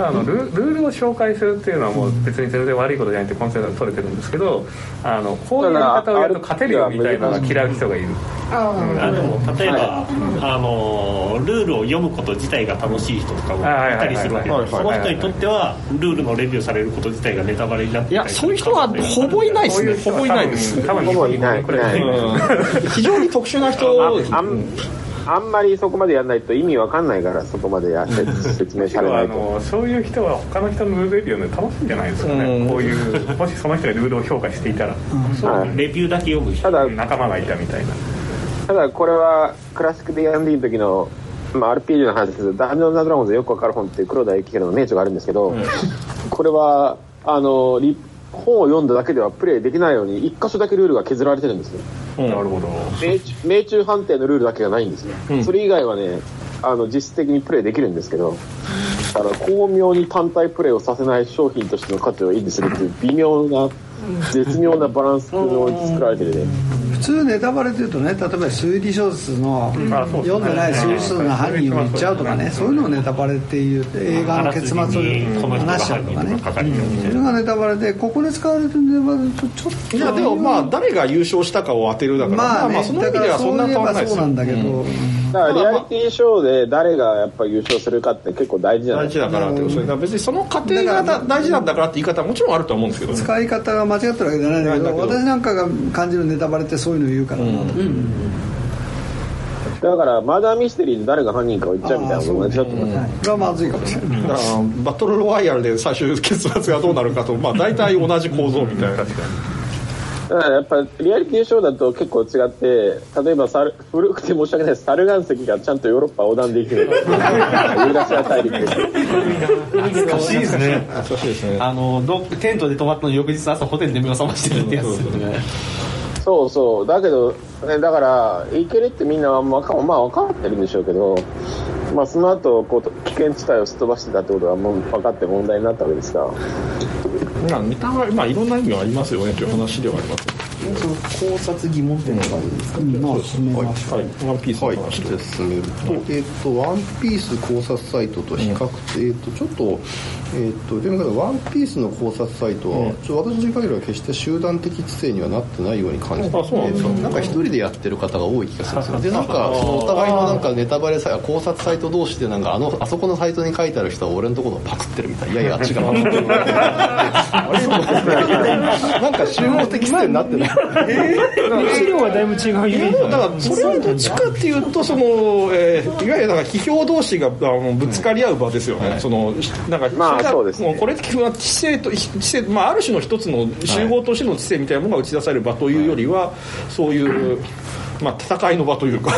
あのルルールを紹介するっていうのはもう別に全然悪いことじゃないってコンセプトが取れてるんですけどあのこういうやり方をやると勝てるよみたいなのが嫌う人がいる。あでも例えば、あのルールを読むこと自体が楽しい人とかもいたりするわけ。でその人にとってはルールのレビューされること自体がネタバレになっていやそういう人はほぼいないですね。ほぼいないです多分ほぼいない。これ。非常に特殊な人あんまりそこまでやらないと意味わかんないから、そこまでや説明されなあいと。のそういう人は他の人のルールレビューね楽しいんじゃないですかうん。ねこういうもしその人がルールを評価していたら。はいレビューだけ読む人ただ、仲間がいたみたいな。ただこれはクラシック D&D の時の、まあ、RPG の話ですけど、ダンジョンズドラゴンズでよくわかる本って黒田幸宏の名著があるんですけど、これは、あの、リ本を読んだだけではプレイできないように、一箇所だけルールが削られてるんですよ。なるほど命中命中判定のルールだけがないんですよ。それ以外はね、あの、実質的にプレイできるんですけど、だから巧妙に単体プレイをさせない商品としての価値を維持するっていう微妙な、絶妙なバランスを作られてるね。普通ネタバレというとね例えば推理小説の読んでない推理小説の犯人を言っちゃうとかねそういうのをネタバレっていう映画の結末を話しちゃうとかね。それがネタバレでここで使われてるネタバレとちょっといやでもまあ誰が優勝したかを当てるだからまあねまあその意味ではそんな変わらないですよ。そうなんだけど、だからリアリティショーで誰がやっぱ優勝するかって結構大事じゃない大事だからって別にその過程がだ大事なんだからって言い方はもちろんあるとは思うんですけどね。使い方が間違ってるわけじゃないんだけど私なんかが感じるネタバレってそういうの言うから。なと、だからマーダーミステリーで誰が犯人かを言っちゃうみたいなのと同じだと思い。ますこれはまずいかもしれない、だからバトルロワイヤルで最終結末がどうなるかとまあ大体同じ構造みたいなやっぱリアリティショーだと結構違って例えばサル古くて申し訳ないです。サル岩石がちゃんとヨーロッパ横断できるユーラシア大陸。で懐かしいですね。そうですね。あのどテントで泊まったのに翌日朝ホテルで目を覚ましてるってやつですよね。そうそう。だけど、ね、だからいけるってみんなはまあまあ分かってるんでしょうけどまあその後こう危険地帯をすっ飛ばしてたってことはもう分かって問題になったわけですからまあネタはまあいろんな意味がありますよねという話ではあります。ね考察疑問点とかあるんですか、まあ進めましょうはいワンピースのはい、話で進めると、えっ、と、ワンピース考察サイトと比較、えっ、と、ちょっと、えっ、と、でも、ワンピースの考察サイトは、ちょ私の限りは決して集団的知性にはなってないように感じていあそうなんなんか一人でやってる方が多い気がするんですよ。で、なんか、そのお互いのなんかネタバレさ、考察サイト同士で、なんか、あの、あそこのサイトに書いてある人は俺のところをパクってるみたいな。いやいや、あっちがパクっなんか集合的知性になってない。資料はだいぶ違ういやでもだからそれはどっちかっていうとその、えーいわゆるなんか批評同士があのぶつかり合う場ですよね、そのなんかまあそうですね。もうこれって知性と知性、まあ、ある種の一つの集合としての知性みたいなものが打ち出される場というよりは、そういう、まあ、戦いの場というか。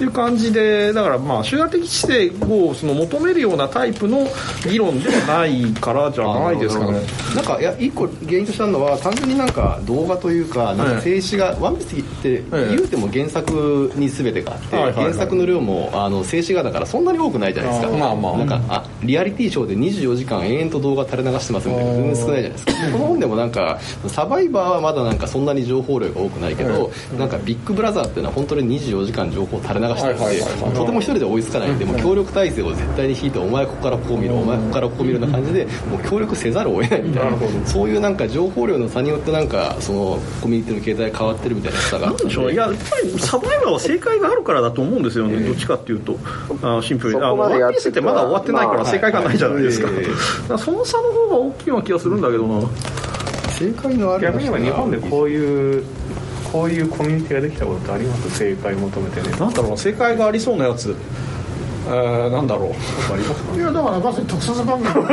っていう感じでだからまあ集団的知性をその求めるようなタイプの議論ではないからじゃないですかね。なんかいや一個原因としてあるのは単純になんか動画というかなんか静止画、ワンピースって言うても原作に全てがあって、原作の量もあの静止画だからそんなに多くないじゃないですか。まあまあなんかあリアリティショーで24時間延々と動画垂れ流してますみたいな全然少ないじゃないですか。この本でもなんかサバイバーはまだなんかそんなに情報量が多くないけど、なんかビッグブラザーっていうのは本当に24時間情報を垂れ流してるとても一人で追いつかない。ん。で、もう協力体制を絶対に引いてお前ここからこう見ろ。お前ここからこう見るような感じでもう協力せざるを得ないみたいな。そういうなんか情報量の差によってなんかそのコミュニティの形態が変わってるみたいな差が。なんでしょういややっぱりサバイバーは正解があるからだと思うんですよね、どっちかっていうと。あシンプルに。ワンピースってまだ終わってないから正解がないじゃないですか,、まあはいだからその差の方が大きいような気がするんだけどな。正解のある逆に言えば日本でこういうこういうコミュニティができたことってあります？正解求めてね。なんだろう正解がありそうなやつ。えー、なんだろう。ありますいやだからまさに特撮番組。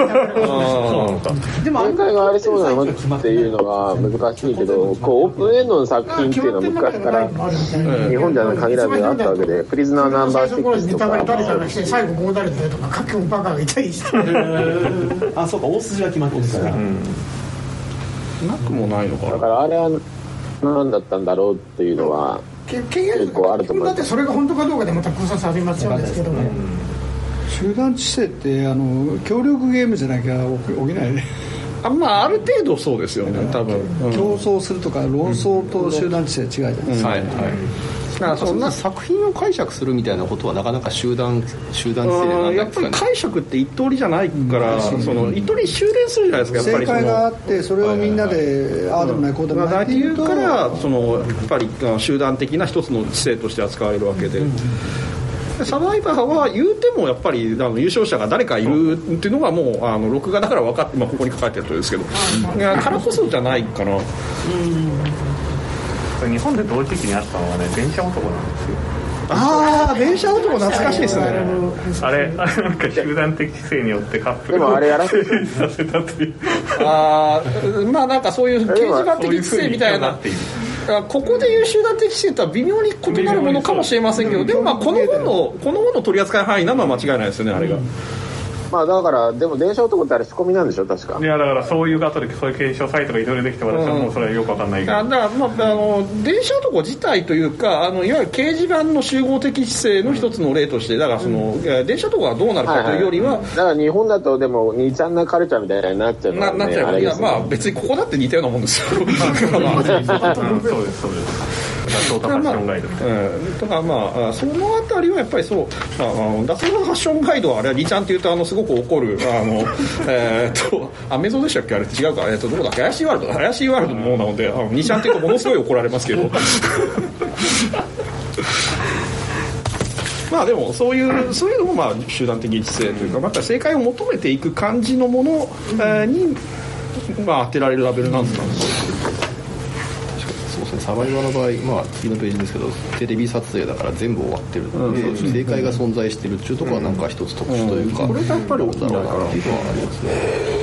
でも正解がありそうなものっていうのは難しいけどこうオープンエンドの作品っていうのは昔から日本じゃ限らずあったわけでプリズナーナンバー最初頃に6とか。かが来て最後こうなるんだよとか各局バカがいたりして。あそうか大筋は決まってるから、なくもないのかだなからあれは何だったんだろうっていうのはけ結結構あると思います。だってそれが本当かどうかでまた考察ありますよですけど。ね集団知性ってあの協力ゲームじゃなきゃ起き起きない。ねあまあある程度そうですよね多分、うん競争するとか論争と集団知性は違うじゃないですか、はいはい。だからそんな作品を解釈するみたいなことはなかなか集団集団性ではうんやっぱり解釈って一通りじゃないから、その一通り修練するじゃないですかやっぱ正解があってそれをみんなでああでもないこうでもないっていうと。からそのやっぱりあ集団的な一つの知性として扱われるわけで。でサバイバーは言うてもやっぱりあの優勝者が誰かいるっていうのがもうあの録画だから分かって、まあ、ここに書かれてるとですけど。いやからこそじゃないかな日本で同時期にあったのはね電車男なんですよ。ああ電車男懐かしいですね。あれあれなんか集団的知性によってカップルでもあれやらせて成立させたという。ああまあなんかそういう掲示板的知性みたいな。ここでいう集団的知性とは微妙に異なるものかもしれませんけどでもまあこの本のこの本の取り扱い範囲なのは間違いないですよねあれが、まあだからでも電車男ってあれ仕込みなんでしょ確か。いやだからそういう後でそういう検証サイトがいろいろできて私はもうそれはよくわかんないけど、あだから、まあ、あの電車男自体というかあのいわゆる掲示板の集合的知性の一つの例としてだからその、えー電車男がどうなるかというよりは、だから日本だとでも2ちゃんなカルチャーみたいになっちゃうね、ななっちゃう。いやまあ別にここだって似たようなもんですよ。まあうんそうですそうですファッションガイドみたいな、うん、だかまあそのあたりはやっぱりそうああの脱走のファッションガイドはあれはリちゃんっていうとあのすごく怒るあのえっとアメゾンでしたっけ？あれ違うか。えっとどこだ？っけ怪しいワールド？怪しいワールドのものなのであのリちゃんっていうとものすごい怒られますけど。まあでもそういうそういうのもまあ集団的知性というかまた正解を求めていく感じのもの、にまあ当てられるラベルなんですねサバイバーの場合、まあ、次のページですけどテレビ撮影だから全部終わってるので、正解が存在してるっていうところはなんか一つ特殊というか、これがやっぱり大きいんだだろうな。っていうのはありますね、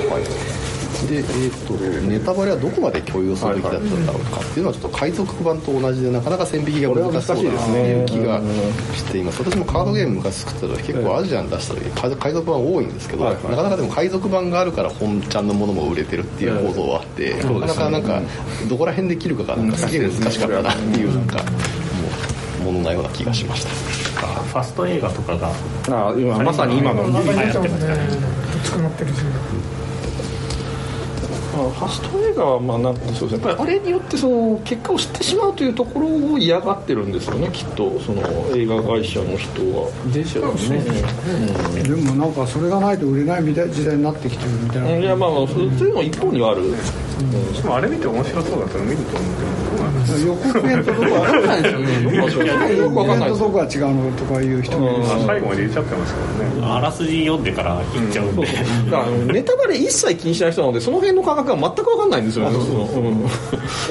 はいで、えー、とネタバレはどこまで許容するべきだったんだろうかっていうのはちょっと海賊版と同じでなかなか線引きが難しそうだなっていう気がしています。私もカードゲーム昔作った時結構アジアン出した時海海賊版多いんですけど、なかなかでも海賊版があるから本ちゃんのものも売れてるっていう構造はあって、なかなかなんかどこら辺で切るかがなんかすげえ難しかったなっていうなんかものなような気がしましたファスト映画とかがあ今まさに今の流行言っっててますねもねどっちくなってるしまあ、ファスト映画はまあなんかそうですね。やっぱりあれによってその結果を知ってしまうというところを嫌がってるんですよね。きっとその映画会社の人は。でしょうね、でもなんかそれがないと売れないみたい時代になってきてるみたいな、うん、いやまあまあそういうの一方にはある、でもあれ見て面白そうだったら見ると思うけど予告編とどこ分かんないですよね予告編とどこが違うのとかいう人もいるし、まあ最後まで入れちゃってますからねあらすじ読んでから行っちゃうんで、だからネタバレ一切気にしない人なのでその辺の感覚が全く分かんないんですよね。うん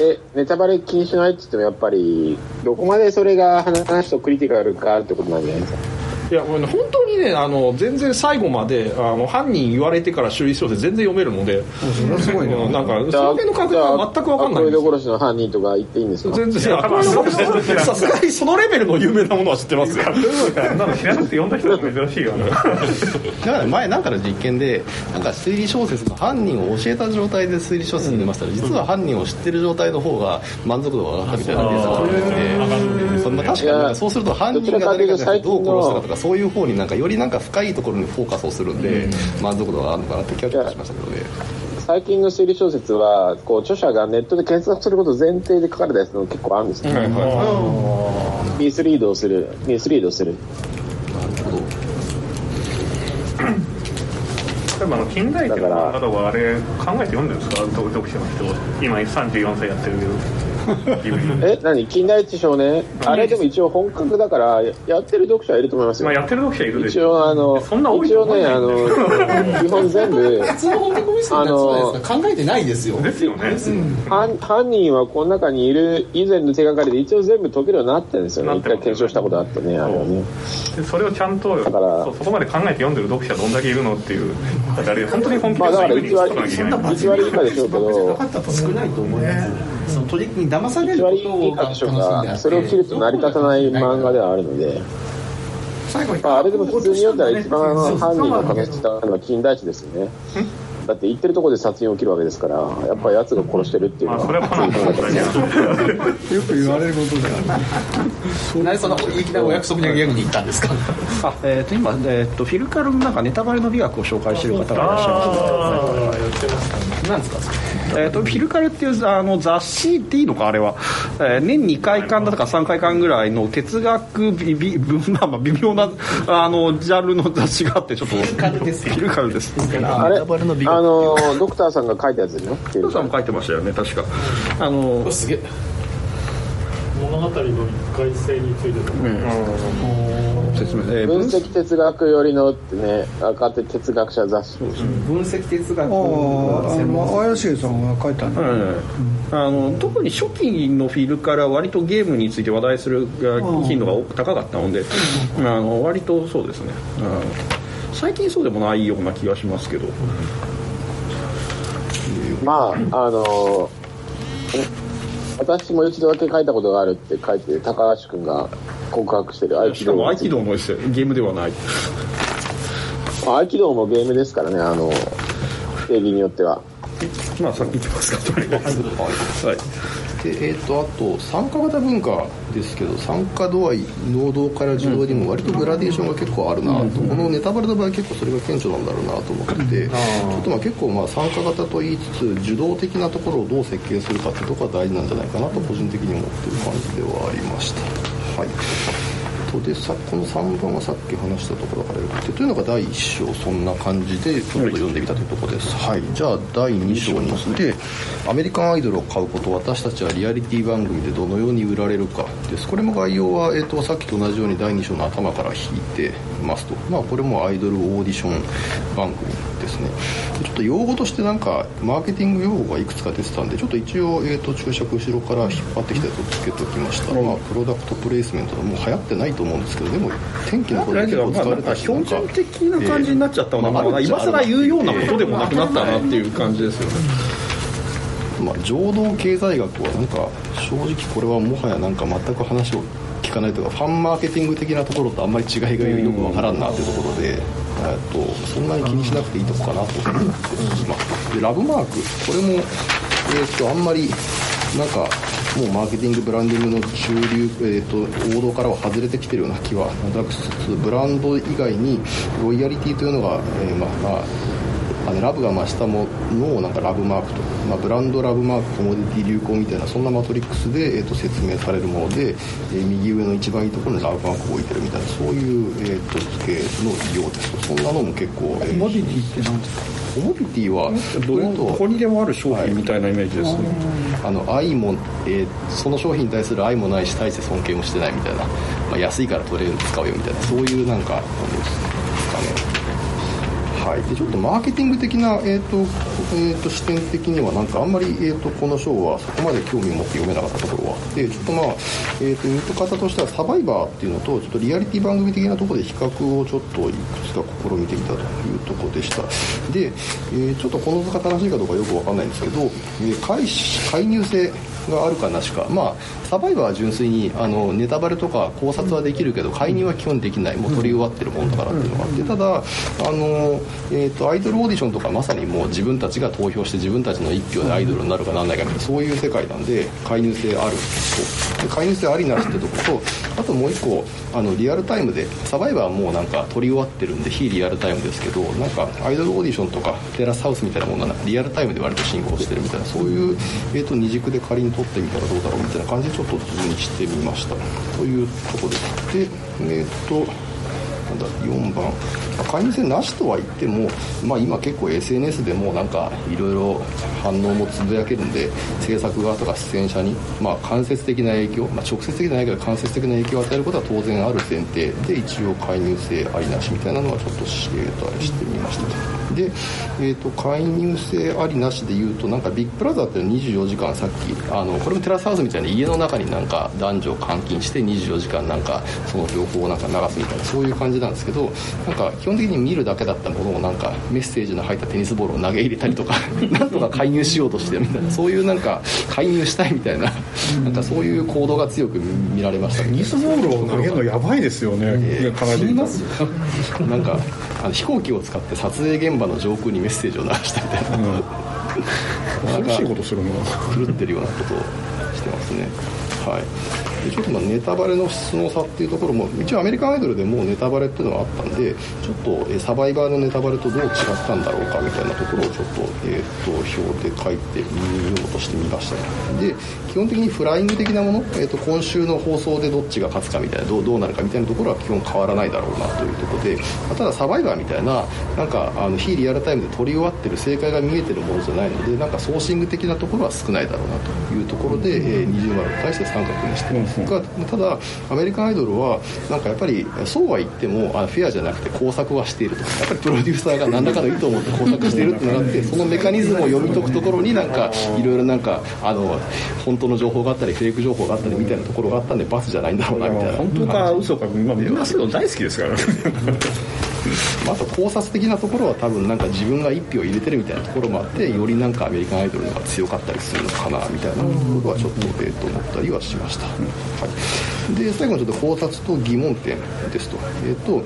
えネタバレ気にしないって言ってもやっぱりどこまでそれが話とクリティカルかってことなんじゃないですか？いや本当にねあの全然最後まであの犯人言われてから推理小説全然読めるので、それはすごいな。なんかその辺の感覚が全く分かんないんですアクロイド殺しの犯人とか言っていいんですか？全然いやアクロイド殺しさすがにそのレベルの有名なものは知ってますよ。なんか知らなくて読んだ人が珍しいよ。ねだから前なんかの実験でなんか推理小説の犯人を教えた状態で推理小説に出ましたら、実は犯人を知ってる状態の方が満足度が上がったみたいなデータがあってそんな確かに。そうすると犯人が誰かじゃなくてどう殺したかとかそういう方になんかよりなんか深いところにフォーカスをするんで満足度が上がるのかなって気がしましたけどね。最近の推理小説はこう著者がネットで検索することを前提で書かれたやつの結構あるんですよ、ねミスリードをするミスリードをする。例えばあの近代記の漫画とかあれ考えて読んでるんですか？読読者の人。今34歳やってるけどえ何？近代一少年？あれでも一応本格だからややってる読者はいると思いますよ、まあ、やってる読者いるでし一応あのそんな多い一応ねあの 基本全部普通の本格ミステリーの考えてないですよ。ですよね。犯犯人はこの中にいる以前の手がかりで一応全部解けるようになってるんですよね。一回検証したことあってねあれはね。でそれをちゃんとそそこまで考えて読んでる読者どんだけいるのっていう だからあれ本当に本気でまあだから1そういうふうに割解かなきゃいけない1割以下でしょうけど少ないと思いますその取引に騙され1る割ことが以下でしょう楽しんであってがそれを切ると成り立たない漫画ではあるので、最後にまあ、あれでも普通に読んだら一番犯人の形したのは金田一ですよね。だって言ってるところで殺人起きるわけですからやっぱり奴が殺してるっていうのは、それはかなりそういう考え方ですよよく言われることだよなんでそんないきなりお約束にギャグに行ったんですか？あ、えー、と今、えー、とフィルカルのなんかネタバレの美学を紹介している方がいらっしゃいます。なんですか？それえー、とフィルカルっていうあの雑誌っていいのかあれは、えー年2回間だとか3回間ぐらいの哲学びび まあまあ微妙なあのジャンルの雑誌があってちょっと。フィルカルですフィルカルです。あれ？あのドクターさんが書いたやつですよお父さんも書いてましたよね確か。あのすげえ物語の一回性についての、説明、えー分析哲学寄りのってね若手哲学者雑誌分析哲学。あああの怪しいさんが書いたんだ、あの特に初期のフィルから割とゲームについて話題する頻度が高かったので、あの割とそうですね、うん。最近そうでもないような気がしますけど、まああの私も一度だけ書いたことがあるって書いて高橋君が告白してる。合気道も合気道のですよゲームではない。まあ合気道もゲームですからねあの定義によっては。まあさっき言ってますかとりあえず。はいでえー、とあと参加型文化ですけど参加度合い能動から受動にも割とグラデーションが結構あるなと、このネタバレの場合結構それが顕著なんだろうなと思ってて、ちょっとまあ結構まあ参加型と言いつつ受動的なところをどう設計するかっていうところが大事なんじゃないかなと個人的に思ってる感じではありました。はいとでさこの3番はさっき話したところからよくてというのが第1章そんな感じでちょっと読んでみたというところです、はい、じゃあ第2章にしてアメリカンアイドルを買うこと私たちはリアリティ番組でどのように売られるかです。これも概要は、えー、とさっきと同じように第2章の頭から引いてますと。まあこれもアイドルオーディション番組ですね。ちょっと用語としてなんかマーケティング用語がいくつか出てたんでちょっと一応、えー、と注釈後ろから引っ張ってきたやつをつけておきました、まあ、プロダクトプレイスメントはもう流行ってないと思うんですけどでも天気のことで結構使われたりして標準的な感じになっちゃったのが、今更言うようなことでもなくなったなっていう感じですよね、まあ、情動経済学はなんか正直これはもはやなんか全く話を聞かないというかファンマーケティング的なところとあんまり違いがよくわからんなというところで、えっとそんなに気にしなくていいとこかなと思ってますでラブマークこれも、えっとあんまりなんかもうマーケティングブランディングの中流、えー、と王道からは外れてきてるような気はなんとなくしつつブランド以外にロイヤリティというのが、えーまあまああのラブが増したものをなんかラブマークと、まあ、ブランドラブマークコモディティ流行みたいなそんなマトリックスで、えー、と説明されるもので、えー右上の一番いいところにラブマークを置いてるみたいなそういう、えー、と図形のようです。とそんなのも結構、えーコモディティって何ですか？コモディティはどこにでもある商品みたいなイメージですね、あの愛も、えーその商品に対する愛もないし大して尊敬もしてないみたいな、まあ、安いから取れる使うよみたいなそういうなんかなんですかねはい、でちょっとマーケティング的な、えーとえーと、視点的にはなんかあんまり、えーと、この章はそこまで興味を持って読めなかったところはあってちょっとまあ、えーと、見方としてはサバイバーっていうのとちょっとリアリティ番組的なところで比較をちょっといくつか試みてみたというところでした。で、えー、ちょっとこの図が正しいかどうかよくわかんないんですけど、えー、介介入性があるかなしか、まあ、サバイバーは純粋にあのネタバレとか考察はできるけど介入は基本できない。もう取り終わってるもんだからっていうのがあって。ただあの、えーと、アイドルオーディションとかまさにもう自分たちが投票して自分たちの一票でアイドルになるかなんないかみたいなそういう世界なんで介入性ある。と介入性ありなしってとことあともう一個あのリアルタイムでサバイバーはもうなんか取り終わってるんで非リアルタイムですけどなんかアイドルオーディションとかテラスハウスみたいなものはリアルタイムで割と進行してるみたいなそういう、えーと、二軸で仮に撮ってみたらどうだろうみたいな感じでちょっと図にしてみました。というところででえっ、ー、となんだ4番会員制なしとは言っても、まあ、今結構 SNS でもなんかいろいろ反応もつぶやけるんで制作側とか出演者に、まあ、間接的な影響、まあ、直接的な影響間接的な影響を与えることは当然ある前提で一応介入性ありなしみたいなのはちょっと指令とあれしてみましたと。で、えーと、介入性ありなしでいうとなんかビッグプラザって24時間さっきあのこれもテラスハウスみたいな家の中になんか男女を監禁して24時間なんかその情報をなんか流すみたいなそういう感じなんですけどなんか基本的に見るだけだったものをなんかメッセージの入ったテニスボールを投げ入れたりとか なんとか介入しようとしてみたいなそういうなんか介入したいみたいななんかそういう行動が強く見られました、テニスボールを投げるのやばいですよね、えー、考えてみますなんかあの飛行機を使って撮影現場の上空にメッセージを流したみたいな、うん、恐ろしいことするの狂ってるようなことをしてますね。はいでちょっとまあネタバレの質の差っていうところも一応アメリカンアイドルでもネタバレっていうのがあったんでちょっと、サバイバーのネタバレとどう違ったんだろうかみたいなところをちょっと,、えー、と表で書いてみようとしてみました。で基本的にフライング的なもの、えー、と今週の放送でどっちが勝つかみたいなどうどうなるかみたいなところは基本変わらないだろうなというところで、まただサバイバーみたいななんかあの非リアルタイムで撮り終わってる正解が見えてるものじゃないのでなんかソーシング的なところは少ないだろうなというところで、えー、二重丸に対して三角にしてます。がただアメリカンアイドルはなんかやっぱりそうは言ってもあフェアじゃなくて工作はしているとやっぱりプロデューサーが何らかの意図を持って 工作しているっていうのがあってそのメカニズムを読み解くところになんかいろいろなんかあの本当の情報があったりフェイク情報があったりみたいなところがあったんでバスじゃないんだろうなみたいな。本当か嘘か、まあ、みんなそういうの大好きですから。ねあと考察的なところは多分なんか自分が一票入れてるみたいなところもあってよりなんかアメリカンアイドルのが強かったりするのかなみたいなところはちょっとええと思ったりはしました、はい、で最後にちょっと考察と疑問点ですと。えっ、と、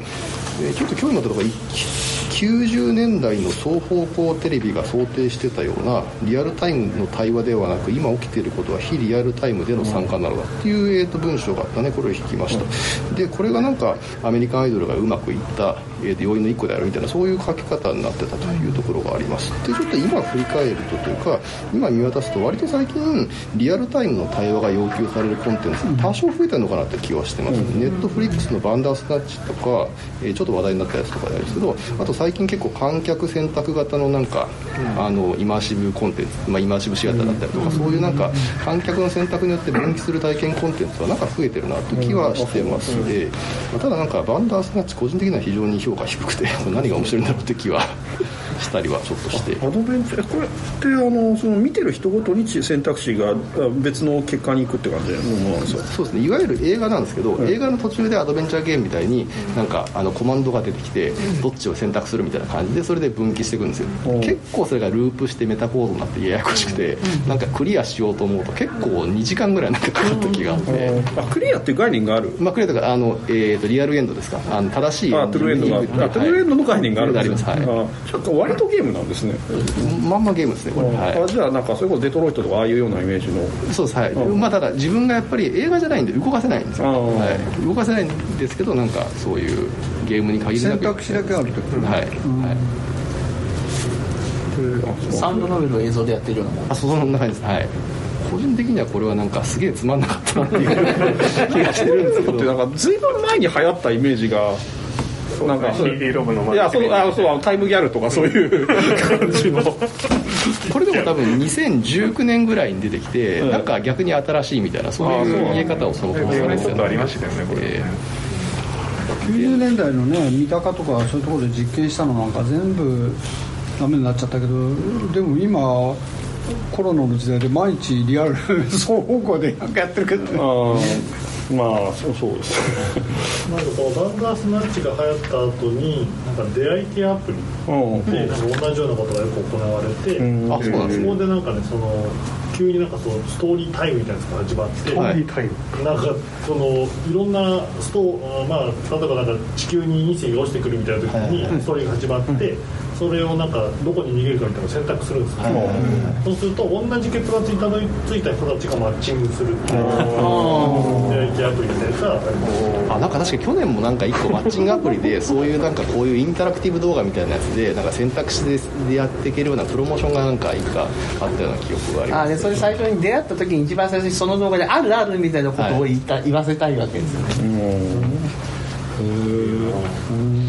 えちょっと興味持ったところ90年代の双方向テレビが想定してたようなリアルタイムの対話ではなく今起きていることは非リアルタイムでの参加なのだっていう、えー、と文章があったね。これを引きました。でこれがなんかアメリカンアイドルがうまくいったえー、と要因の1個であるみたいなそういう書き方になってたというところがあります。でちょっと今振り返るとというか今見渡すと割と最近リアルタイムの対話が要求されるコンテンツ多少増えてるのかなって気はしてます、ネットフリックスのバンダースナッチとか、えー、ちょっと話題になったやつとかですけどあと最近結構観客選択型のなんか、あのイマーシブコンテンツ、まあ、イマーシブシアターだったりとか、そういうなんか観客の選択によって分岐する体験コンテンツはなんか増えてるなという気はしてますので、まあ、ただなんかバンダースナッチ個人的には非常に評価低くて 何が面白いんだろうって気はしたりはちょっとして。アドベンチャーこれってあのその見てる人ごとに選択肢が別の結果に行くって感じのものなんですよ。そうですね。いわゆる映画なんですけど、うん、映画の途中でアドベンチャーゲームみたいになんかあのコマンドが出てきてどっちを選択するみたいな感じでそれで分岐していくんですよ、うん、結構それがループしてメタコードになってややこしくて、うん、なんかクリアしようと思うと結構2時間ぐらいなんかかかった気があって、あクリアっていう概念がある、まあ、クリアとかあの、えーと、リアルエンドですか。あの正しいあトゥルーエンドがあトゥルーエンドの概念があるんですはい、ちょっと割とゲームなんですね。まんまゲームですねこれ、はい、あじゃあなんかそれこそデトロイトとかああいうようなイメージの。そうですはい、まあただ自分がやっぱり映画じゃないんで動かせないんですよ、はい、動かせないんですけどなんかそういうゲームに限りなく。選択肢だけあるとはい、はい。サウンドノベルを映像でやってるようなもん。あそんな感じですはい。個人的にはこれはなんかすげえつまんなかったなっていう気がしてるんですけど。なんか随分前に流行ったイメージがなんか CD ロムのいやそうあそうタイムギャルとかそういう感じの。これでも多分2019年ぐらいに出てきて、なんか逆に新しいみたいなそういう見え方をその頃されてたありましたよねこれ、えー。90年代のね三鷹とかそういうところで実験したのなんか全部ダメになっちゃったけどでも今コロナの時代で毎日リアル 双方向でなんかやってるけどねまあそうそうです。なんかこのバンダースマッチが流行った後になんか出会い系アプリで同じようなことがよく行われて、うんあそうなんですね。そこでなんかねその急になんかそのストーリータイムみたいなやつが始まって、ストーリータイムなんかそのいろんなストーまあ例えばなんか地球に隕石が落ちてくるみたいな時にストーリーが始まって、それをなんかどこに逃げるかみたいなのを選択するんですよ、そうすると同じ結末にたどり着いた人たちがマッチングするっていう出会い系アプリみたいなやつがあなんか確か去年もなんか一個マッチングアプリでそういうなんかこういうインタラクティブ動画みたいなやつでなんか選択肢ででやっていけるようなプロモーションがなんかいくかあったような記憶がありますそれ最初に出会った時に一番最初にその動画であるあるみたいなことを言った、言わせたいわけですよね。そう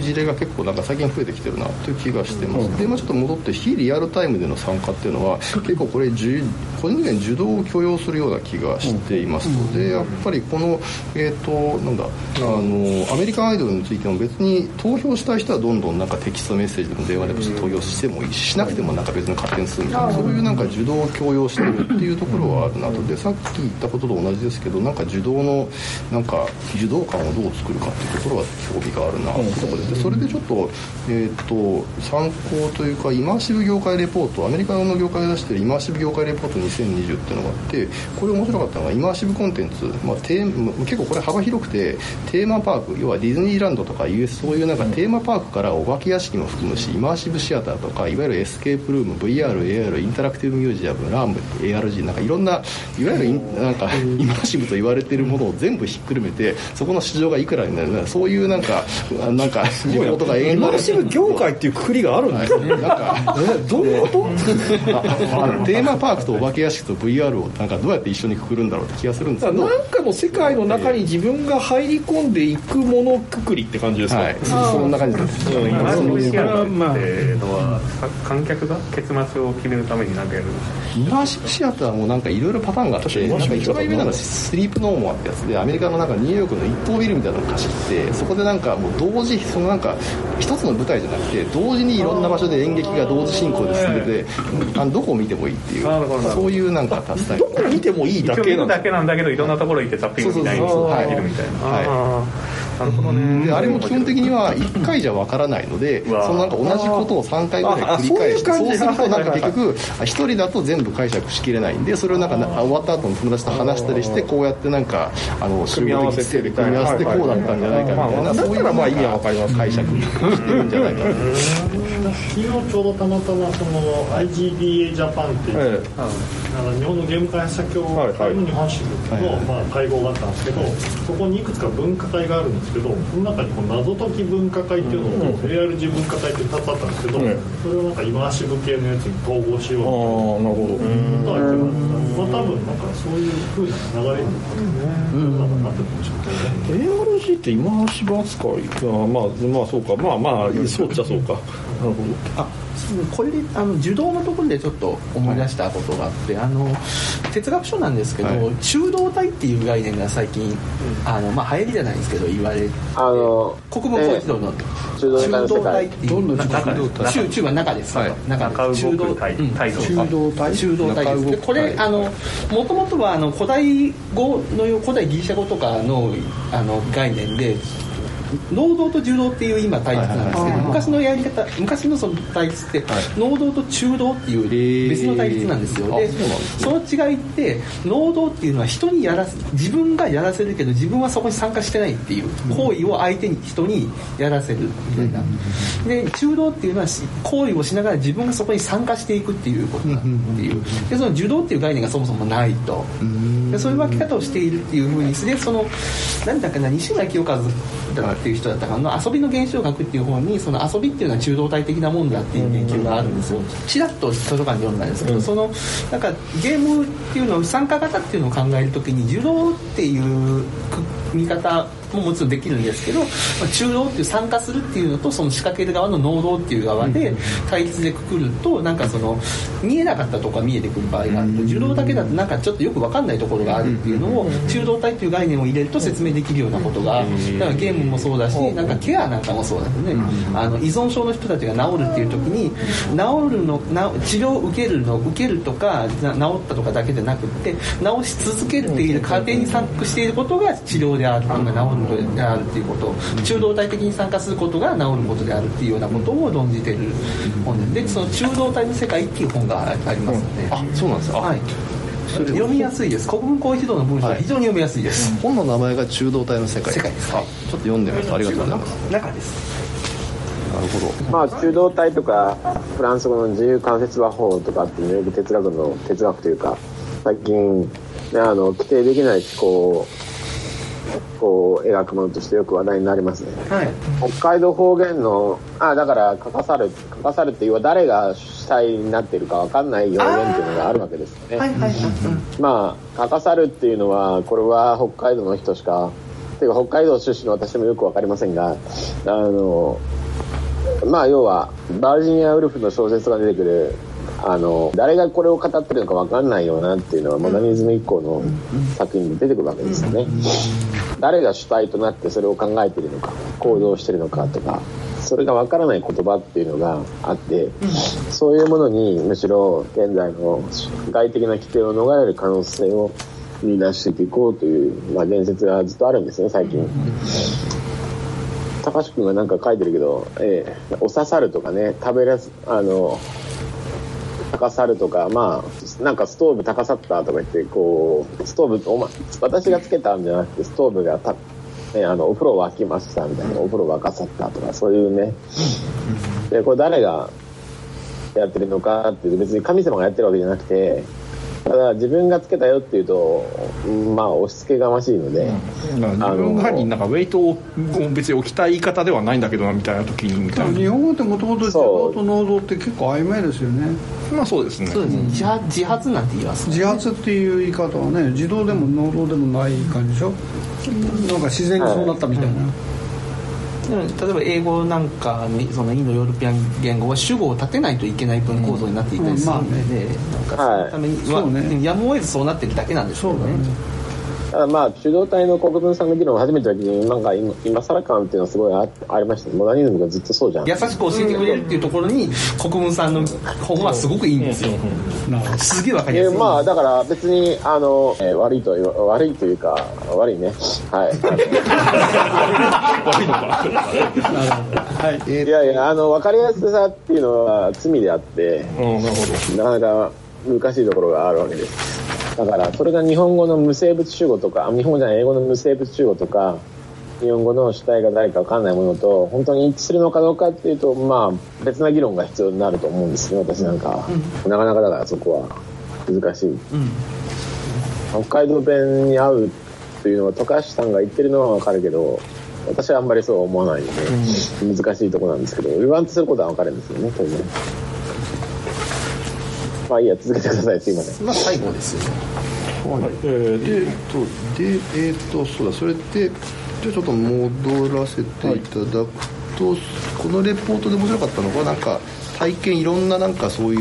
いう事例が結構なんか最近増えてきてるなという気がしてます、で、まあ、ちょっと戻って非リアルタイムでの参加っていうのは結構これ個人的に受動を許容するような気がしています。ので、やっぱりこのえっ、となんだあのアメリカンアイドルについても別に投票したい人はどんどんなんかテキストメッセージでも電話でも投票してもいいししなくてもなんか別に勝手にするみたいなそういうなんか受動を強要してるっていうところはあるなと。でさっき言ったことと同じですけどなんか受動のなんか受動感をどう作るかっていうところは興味があるなっていうところででそれでちょっと,、えー、と参考というかイマーシブ業界レポートアメリカの業界が出してるイマーシブ業界レポート2020っていうのがあってこれ面白かったのがイマーシブコンテンツ、まあ、テー結構これ幅広くてテーマパーク要はディズニーランドとか US そういうなんかテーマパークからお化け屋敷も含むしイマーシブシアターとかいわゆるエスケープルーム VR、AR インタラクティブミュージアムラーム ARG なんかいろんないわゆるイなんかイマーシブと言われているものを全部ひっくるめてそこの市場がいくらになるのかそういうなんかなんかリポートがイマーシブ業界っていうくくりがあるんですね、なんかどういうこと？テーマパークとお化け屋敷と VR をなんかどうやって一緒にくくるんだろうって気がするんですけど。なんかの世界の中に自分が入り込んでいくものくくりって感じですか、はい、そんな感じですイマーシブっていうのは観客が結末を決めるために何かやる。んですかイマーシブシアターもなんかいろいろパターンがあってなんか一番有名なのはスリープノーモアってやつでアメリカのなんかニューヨークの一等ビルみたいなのを貸し切ってそこでなんかもう同時そのなんか一つの舞台じゃなくて同時にいろんな場所で演劇が同時進行で進んでてあのどこを見てもいいっていうそういうなんかスタイルどこを見てもいいだけなんだけなんだけどいろんなところ行ってザッピングみたいにできるみたいな。はいなるほどね。であれも基本的には1回じゃわからないのでそのなんか同じことを3回ぐらい繰り返してそうするとなんか結局1人だと全部解釈しきれないんでそれをなんか終わった後の友達と話したりしてこうやってなんかあの組み合わせて組み合わせてこうだったんじゃないかみたいなそうい。うまあ意味はわかります解釈してるんじゃないかな。昨日ちょうどたまたまその IGDA ジャパンっていう、なんか日本のゲーム開発者協会の日本支部の、まあ、会合があったんですけどそこにいくつか分科会があるんですけどその中にこう謎解き分科会っていうのと ARG 分科会って2つあったんですけど、それをなんかイマーシブ系のやつに統合しようああなるほどとは言ってましたまあ多分なんかそういうふうな流れになってるかもしれないね ARG ってイマーシブ扱いあまあまあそうか。まあまあそうっちゃそうか。なるほど。あこれであの受動のところでちょっと思い出したことがあって、あの哲学書なんですけど、はい。中道体っていう概念が最近、あのまあ流行りじゃないですけど言われてあの国分光一郎の。中道体っていう中で？す中中は中です、はい。中で。す中道体うん。中道体。中道体。ですでこれあのもともとはあの古代語の古代ギリシャ語とかのあの概念で能動と柔道っていう今対立なんですけど、昔のやり方昔のその対立って、能動と中道っていう別の対立なんですよ、でその違いって能動っていうのは人にやらす自分がやらせるけど自分はそこに参加してないっていう行為を相手に人にやらせるみたいな、で中道っていうのはし行為をしながら自分がそこに参加していくっていうことだっていう。でその受動っていう概念がそもそもないと。でそういう分け方をしているっていうふうにしてそのなんだかな西村清和だっていう人だったかな。遊びの現象学っていう本にその遊びっていうのは中道体的なもんだっていう研究があるんですよ。ちらっと図書館で読んだんですけど、そのなんかゲームっていうのを参加型っていうのを考えるときに受動っていう見方ももちろんできるんですけど、まあ、中道っていう参加するっていうのとその仕掛ける側の能動っていう側で対立でくくるとなんかその見えなかったとこが見えてくる場合がある。と受動だけだとなんかちょっとよく分かんないところがあるっていうのを中道体っていう概念を入れると説明できるようなことがだからゲームもそうだしなんかケアなんかもそうだよね。あの依存症の人たちが治るっていう時に治るの治療を受けるの受けるとか治ったとかだけじゃなくて治し続けるっていう過程に参画していることが治療である治ることであるっていうこと。中道体的に参加することが治ることであるっていうようなことを論じてる。本でその中道体の世界っていう本がありますので、あそうなんですか、はい。読みやすいです。国分光一郎の文章は非常に読みやすいです、はい、本の名前が中道体の世界。世界。です、はい、ちょっと読んでみますありがとうございます。中ですなるほどまあ中道体とかフランス語の自由関節和法とかっていうよく哲学の哲学というか最近あの規定できない思考をこう描くものとしてよく話題になりますね、はい、北海道方言のあだから書かさる書かさるっていうのは誰が主体になってるか分かんない要言っていうのがあるわけですよね、はいはいまあ書かさるっていうのはこれは北海道の人しかていうか北海道出身の私もよく分かりませんがあのまあ要はバージニア・ウルフの小説が出てくるあの誰がこれを語ってるのか分かんないようなっていうのはモダニズム以降の作品に出てくるわけですよね。誰が主体となってそれを考えてるのか行動してるのかとかそれが分からない言葉っていうのがあってそういうものにむしろ現在の外的な規定を逃れる可能性を見出していこうという、まあ、伝説がずっとあるんですね最近。高橋君が何か書いてるけど、えー、お刺さるとかね食べらすあの高さるとか、まあ、なんかストーブ高さったとか言って、こう、ストーブ、お前、私がつけたんじゃなくて、ストーブがた、ね、あの、お風呂沸きましたみたいな、お風呂沸かさったとか、そういうね。で、これ誰がやってるのかって、別に神様がやってるわけじゃなくて、ただ自分がつけたよっていうとまあ押し付けがましいので、うん、自分がになんかウェイトを別に置きたい言い方ではないんだけどなみたいな時にみたいな。日本語ってもともと自動と能動って結構曖昧ですよね。まあそうですね。そうですね。自発自発なんて言います、ね、自発っていう言い方はね自動でも能動でもない感じでしょ？なんか自然にそうなったみたいな、はい例えば英語なんかにそのインドヨーロピアン言語は主語を立てないといけない文構造になっていたりするので、なんかそのために、はい、やむを得ずそうなってるだけなんでしょうね。まあ、中道体の国分さんの議論を始めた時に、なんか今今更感っていうのはすごいあありました、モダニズムがずっとそうじゃん。優しく教えてくれるっていうところに、国分さんの本はすごくいいんですよ。すげえわかりやすい。まあ、だから別に、あの、えー、悪いと悪いというか、悪いね。はい。悪いのか。はい。いやいや、あの、わかりやすさっていうのは罪であって、なかなか難しいところがあるわけです。だからそれが日本語の無生物主語とか日本語じゃない英語の無生物主語とか日本語の主体が誰か分かんないものと本当に一致するのかどうかっていうとまあ別な議論が必要になると思うんですね私なんか、うん、なかなかだからそこは難しい、うん、北海道弁に合うというのは高橋さんが言ってるのは分かるけど私はあんまりそうは思わないので、うん、難しいところなんですけど言わんとすることは分かるんですよね当然。まあいいや続けてください。すいません。まあ最後ですよ。はい、えー、で、えっと、で、えー、っと、そうだ、それで、じゃちょっと戻らせていただくと、はい、このレポートで面白かったのが、なんか、体験、いろんななんかそういう、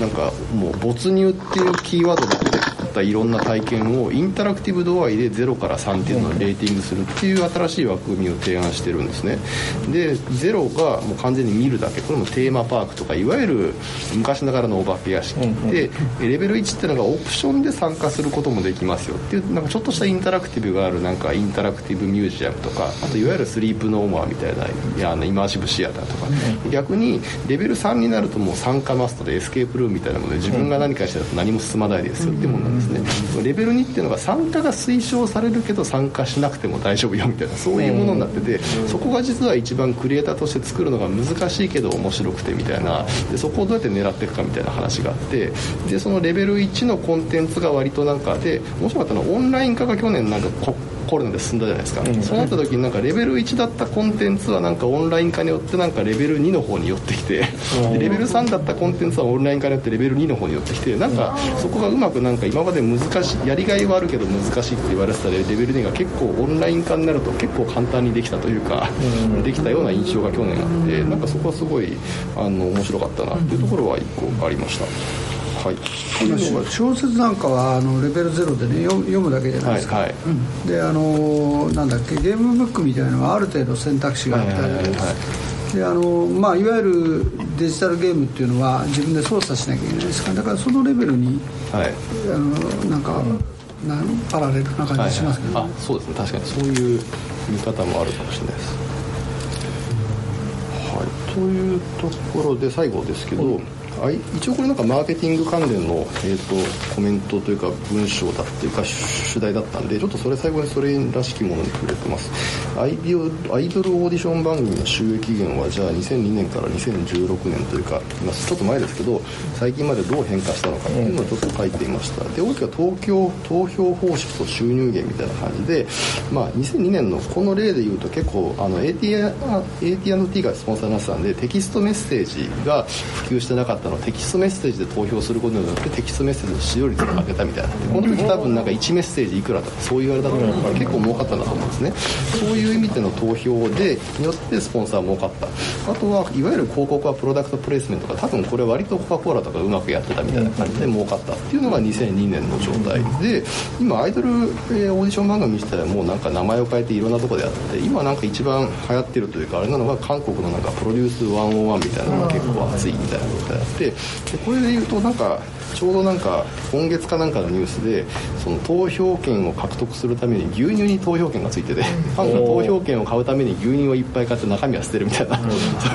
なんかもう没入っていうキーワードでったいろんな体験をインタラクティブ度合いで0から3っていうのをレーティングするっていう新しい枠組みを提案してるんですね。で0がもう完全に見るだけ。これもテーマパークとかいわゆる昔ながらのお化け屋敷でレベル1っていうのがオプションで参加することもできますよっていうなんかちょっとしたインタラクティブがあるなんかインタラクティブミュージアムとかあといわゆるスリープノーモアみたいないやあのイマーシブシアターとか。逆にレベル3になるともう参加マストでエスケープルームみたいなもので自分が何かしてると何も進まないですよってものなんですね。レベル2っていうのが参加が推奨されるけど参加しなくても大丈夫よみたいなそういうものになっててそこが実は一番クリエイターとして作るのが難しいけど面白くてみたいな。でそこをどうやって狙っていくかみたいな話があってでそのレベル1のコンテンツが割となんかで面白かったのはオンライン化が去年なんかコロナで進んだじゃないですか、うん、そうなった時になんかレベル1だったコンテンツはなんかオンライン化によってなんかレベル2の方に寄ってきてレベル3だったコンテンツはオンライン化によってレベル2の方に寄ってきてなんかそこがうまくなんか今まで難しいやりがいはあるけど難しいって言われてたレベル2が結構オンライン化になると結構簡単にできたというか、うん、できたような印象が去年あってなんかそこはすごいあの面白かったなっていうところは1個ありました。はい、小説なんかはあのレベルゼロでね読むだけじゃないですか、はいはい。うん、であのなんだっけゲームブックみたいなのはある程度選択肢があったりであのまあ、いわゆるデジタルゲームっていうのは自分で操作しなきゃいけないですから。だからそのレベルに、はい、あのなんか、なんパラレルな感じしますけど、ねはいはい、あそうですね。確かに。そういう見方もあるかもしれないです。はい、というところで最後ですけど、はい、一応これなんかマーケティング関連の、えーと、コメントというか文章だっていうか主題だったんでちょっとそれ最後にそれらしきものに触れてます。アイビアイドルオーディション番組の収益源はじゃあ2002年から2016年というかちょっと前ですけど最近までどう変化したのかっていうのをちょっと書いていました。で大きくは東京投票方式と収入源みたいな感じで、まあ、2002年のこの例でいうと結構あの AT&T がスポンサーになってたんでテキストメッセージが普及してなかったのテキストメッセージで投票することによってテキストメッセージの使用率が上げたみたいな。この時多分なんか1メッセージいくらとかそういうあれだったら結構儲かったんだと思うんですね。そういう意味での投票でによってスポンサー儲かった。あとはいわゆる広告はプロダクトプレイスメントが多分これ割とコカ・コーラとかうまくやってたみたいな感じで儲かったっていうのが2002年の状態で今アイドル、え、オーディション番組自体はもうなんか名前を変えていろんなとこでやって今なんか一番流行ってるというかあれなのが韓国のなんかプロデュース101みたいなのが結構熱いみたいなことやってでこれで言うとなんかちょうどなんか今月かなんかのニュースでその投票権を獲得するために牛乳に投票権がついててファンが投票権を買うために牛乳をいっぱい買って中身は捨てるみたいなそ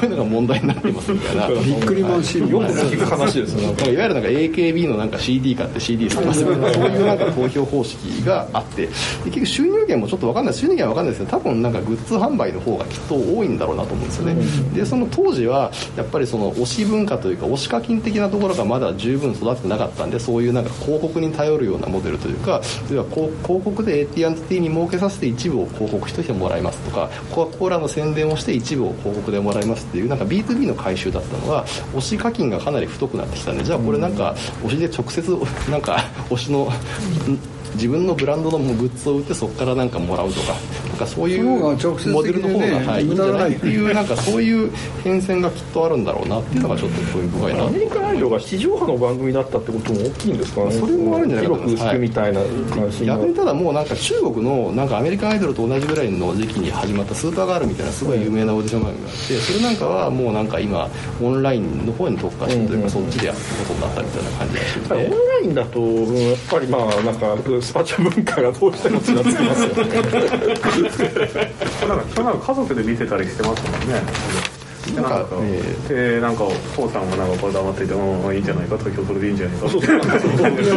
ういうのが問題になってますみたいな。びっくりマンシーンよく聞く話ですよ。ねいわゆるなんか AKB のなんか CD 買って CD 捨てますみたいなそういうなんか投票方式があって結局収入源もちょっと分かんない。収入源は分かんないですけど多分なんかグッズ販売の方がきっと多いんだろうなと思うんですよね。でその当時はやっぱりその推し文化というか推し課金的なところがまだ十分育ってなかったんでそういうなんか広告に頼るようなモデルというか要は広告で AT&T に儲けさせて一部を広告としてもらいますとかコア・コーラの宣伝をして一部を広告でもらいますっていうなんか B2B の回収だったのは推し課金がかなり太くなってきたんでじゃあこれなんか推しで直接なんか推しの自分のブランドのグッズを売ってそこからなんかもらうとかなんかそういうモデルの方が、はい、い。いんじゃない？っていうなんかそういう変遷がきっとあるんだろうなっていうのがちょっと興味深いな。アメリカラジオが地上波の番組だったってことも大きいんですかね？それもあるんじゃないかな。広くみたいな関心逆にただもうなんか中国のなんかアメリカンアイドルと同じぐらいの時期に始まったスーパーガールみたいなすごい有名なオーディション番組があってそれなんかはもうなんか今オンラインの方に特化してというかそっちでやることになったみたいな感じがしてオンラインだとやっぱりまあなんかスパチャ文化がどうしてもちらつきますよね。なんか家族で見てたりしてますもんね。なんか、えー、でなんか父さんもなんかこれ黙っていてもいいんじゃないか投票それでいいんじゃないか。そう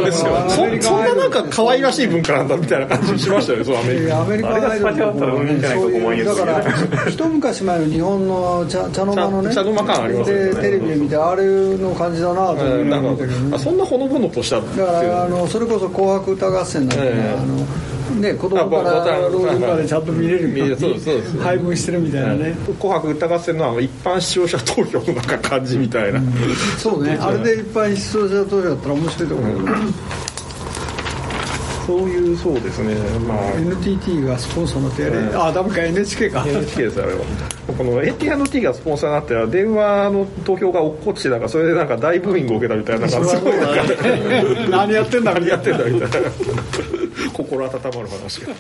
ですよ。そそんななんか可愛らしい文化なんだみたいな感じしましたよねそうアメリカ。アメリカあれがスパチャだったらいいんじゃないかと思いだから一昔前の日本の茶茶の間のね。茶の間感ありますよね。テレビ見てあれの感じだなと思ってるそんなほのぼのとしただからあのそれこそ「紅白歌合戦」なんてね、あのね、子供から老人までちゃんと見れるみたいな配分してるみたいなね「紅白歌合戦」の一般視聴者投票のなんか感じみたいな、うん、そうね。あれで一般視聴者投票だったら面白いと思う、うんそういうそうですね、まあ、NTT がスポンサーになってやれ、うん、あダメか。NHK か。NHK ですあれは。この AT&T がスポンサーになっては電話の投票が落っこちてなんかそれでなんか大ブーイングを受けたみたいな何やってんだ 何やってんだみたいな心温まる話が。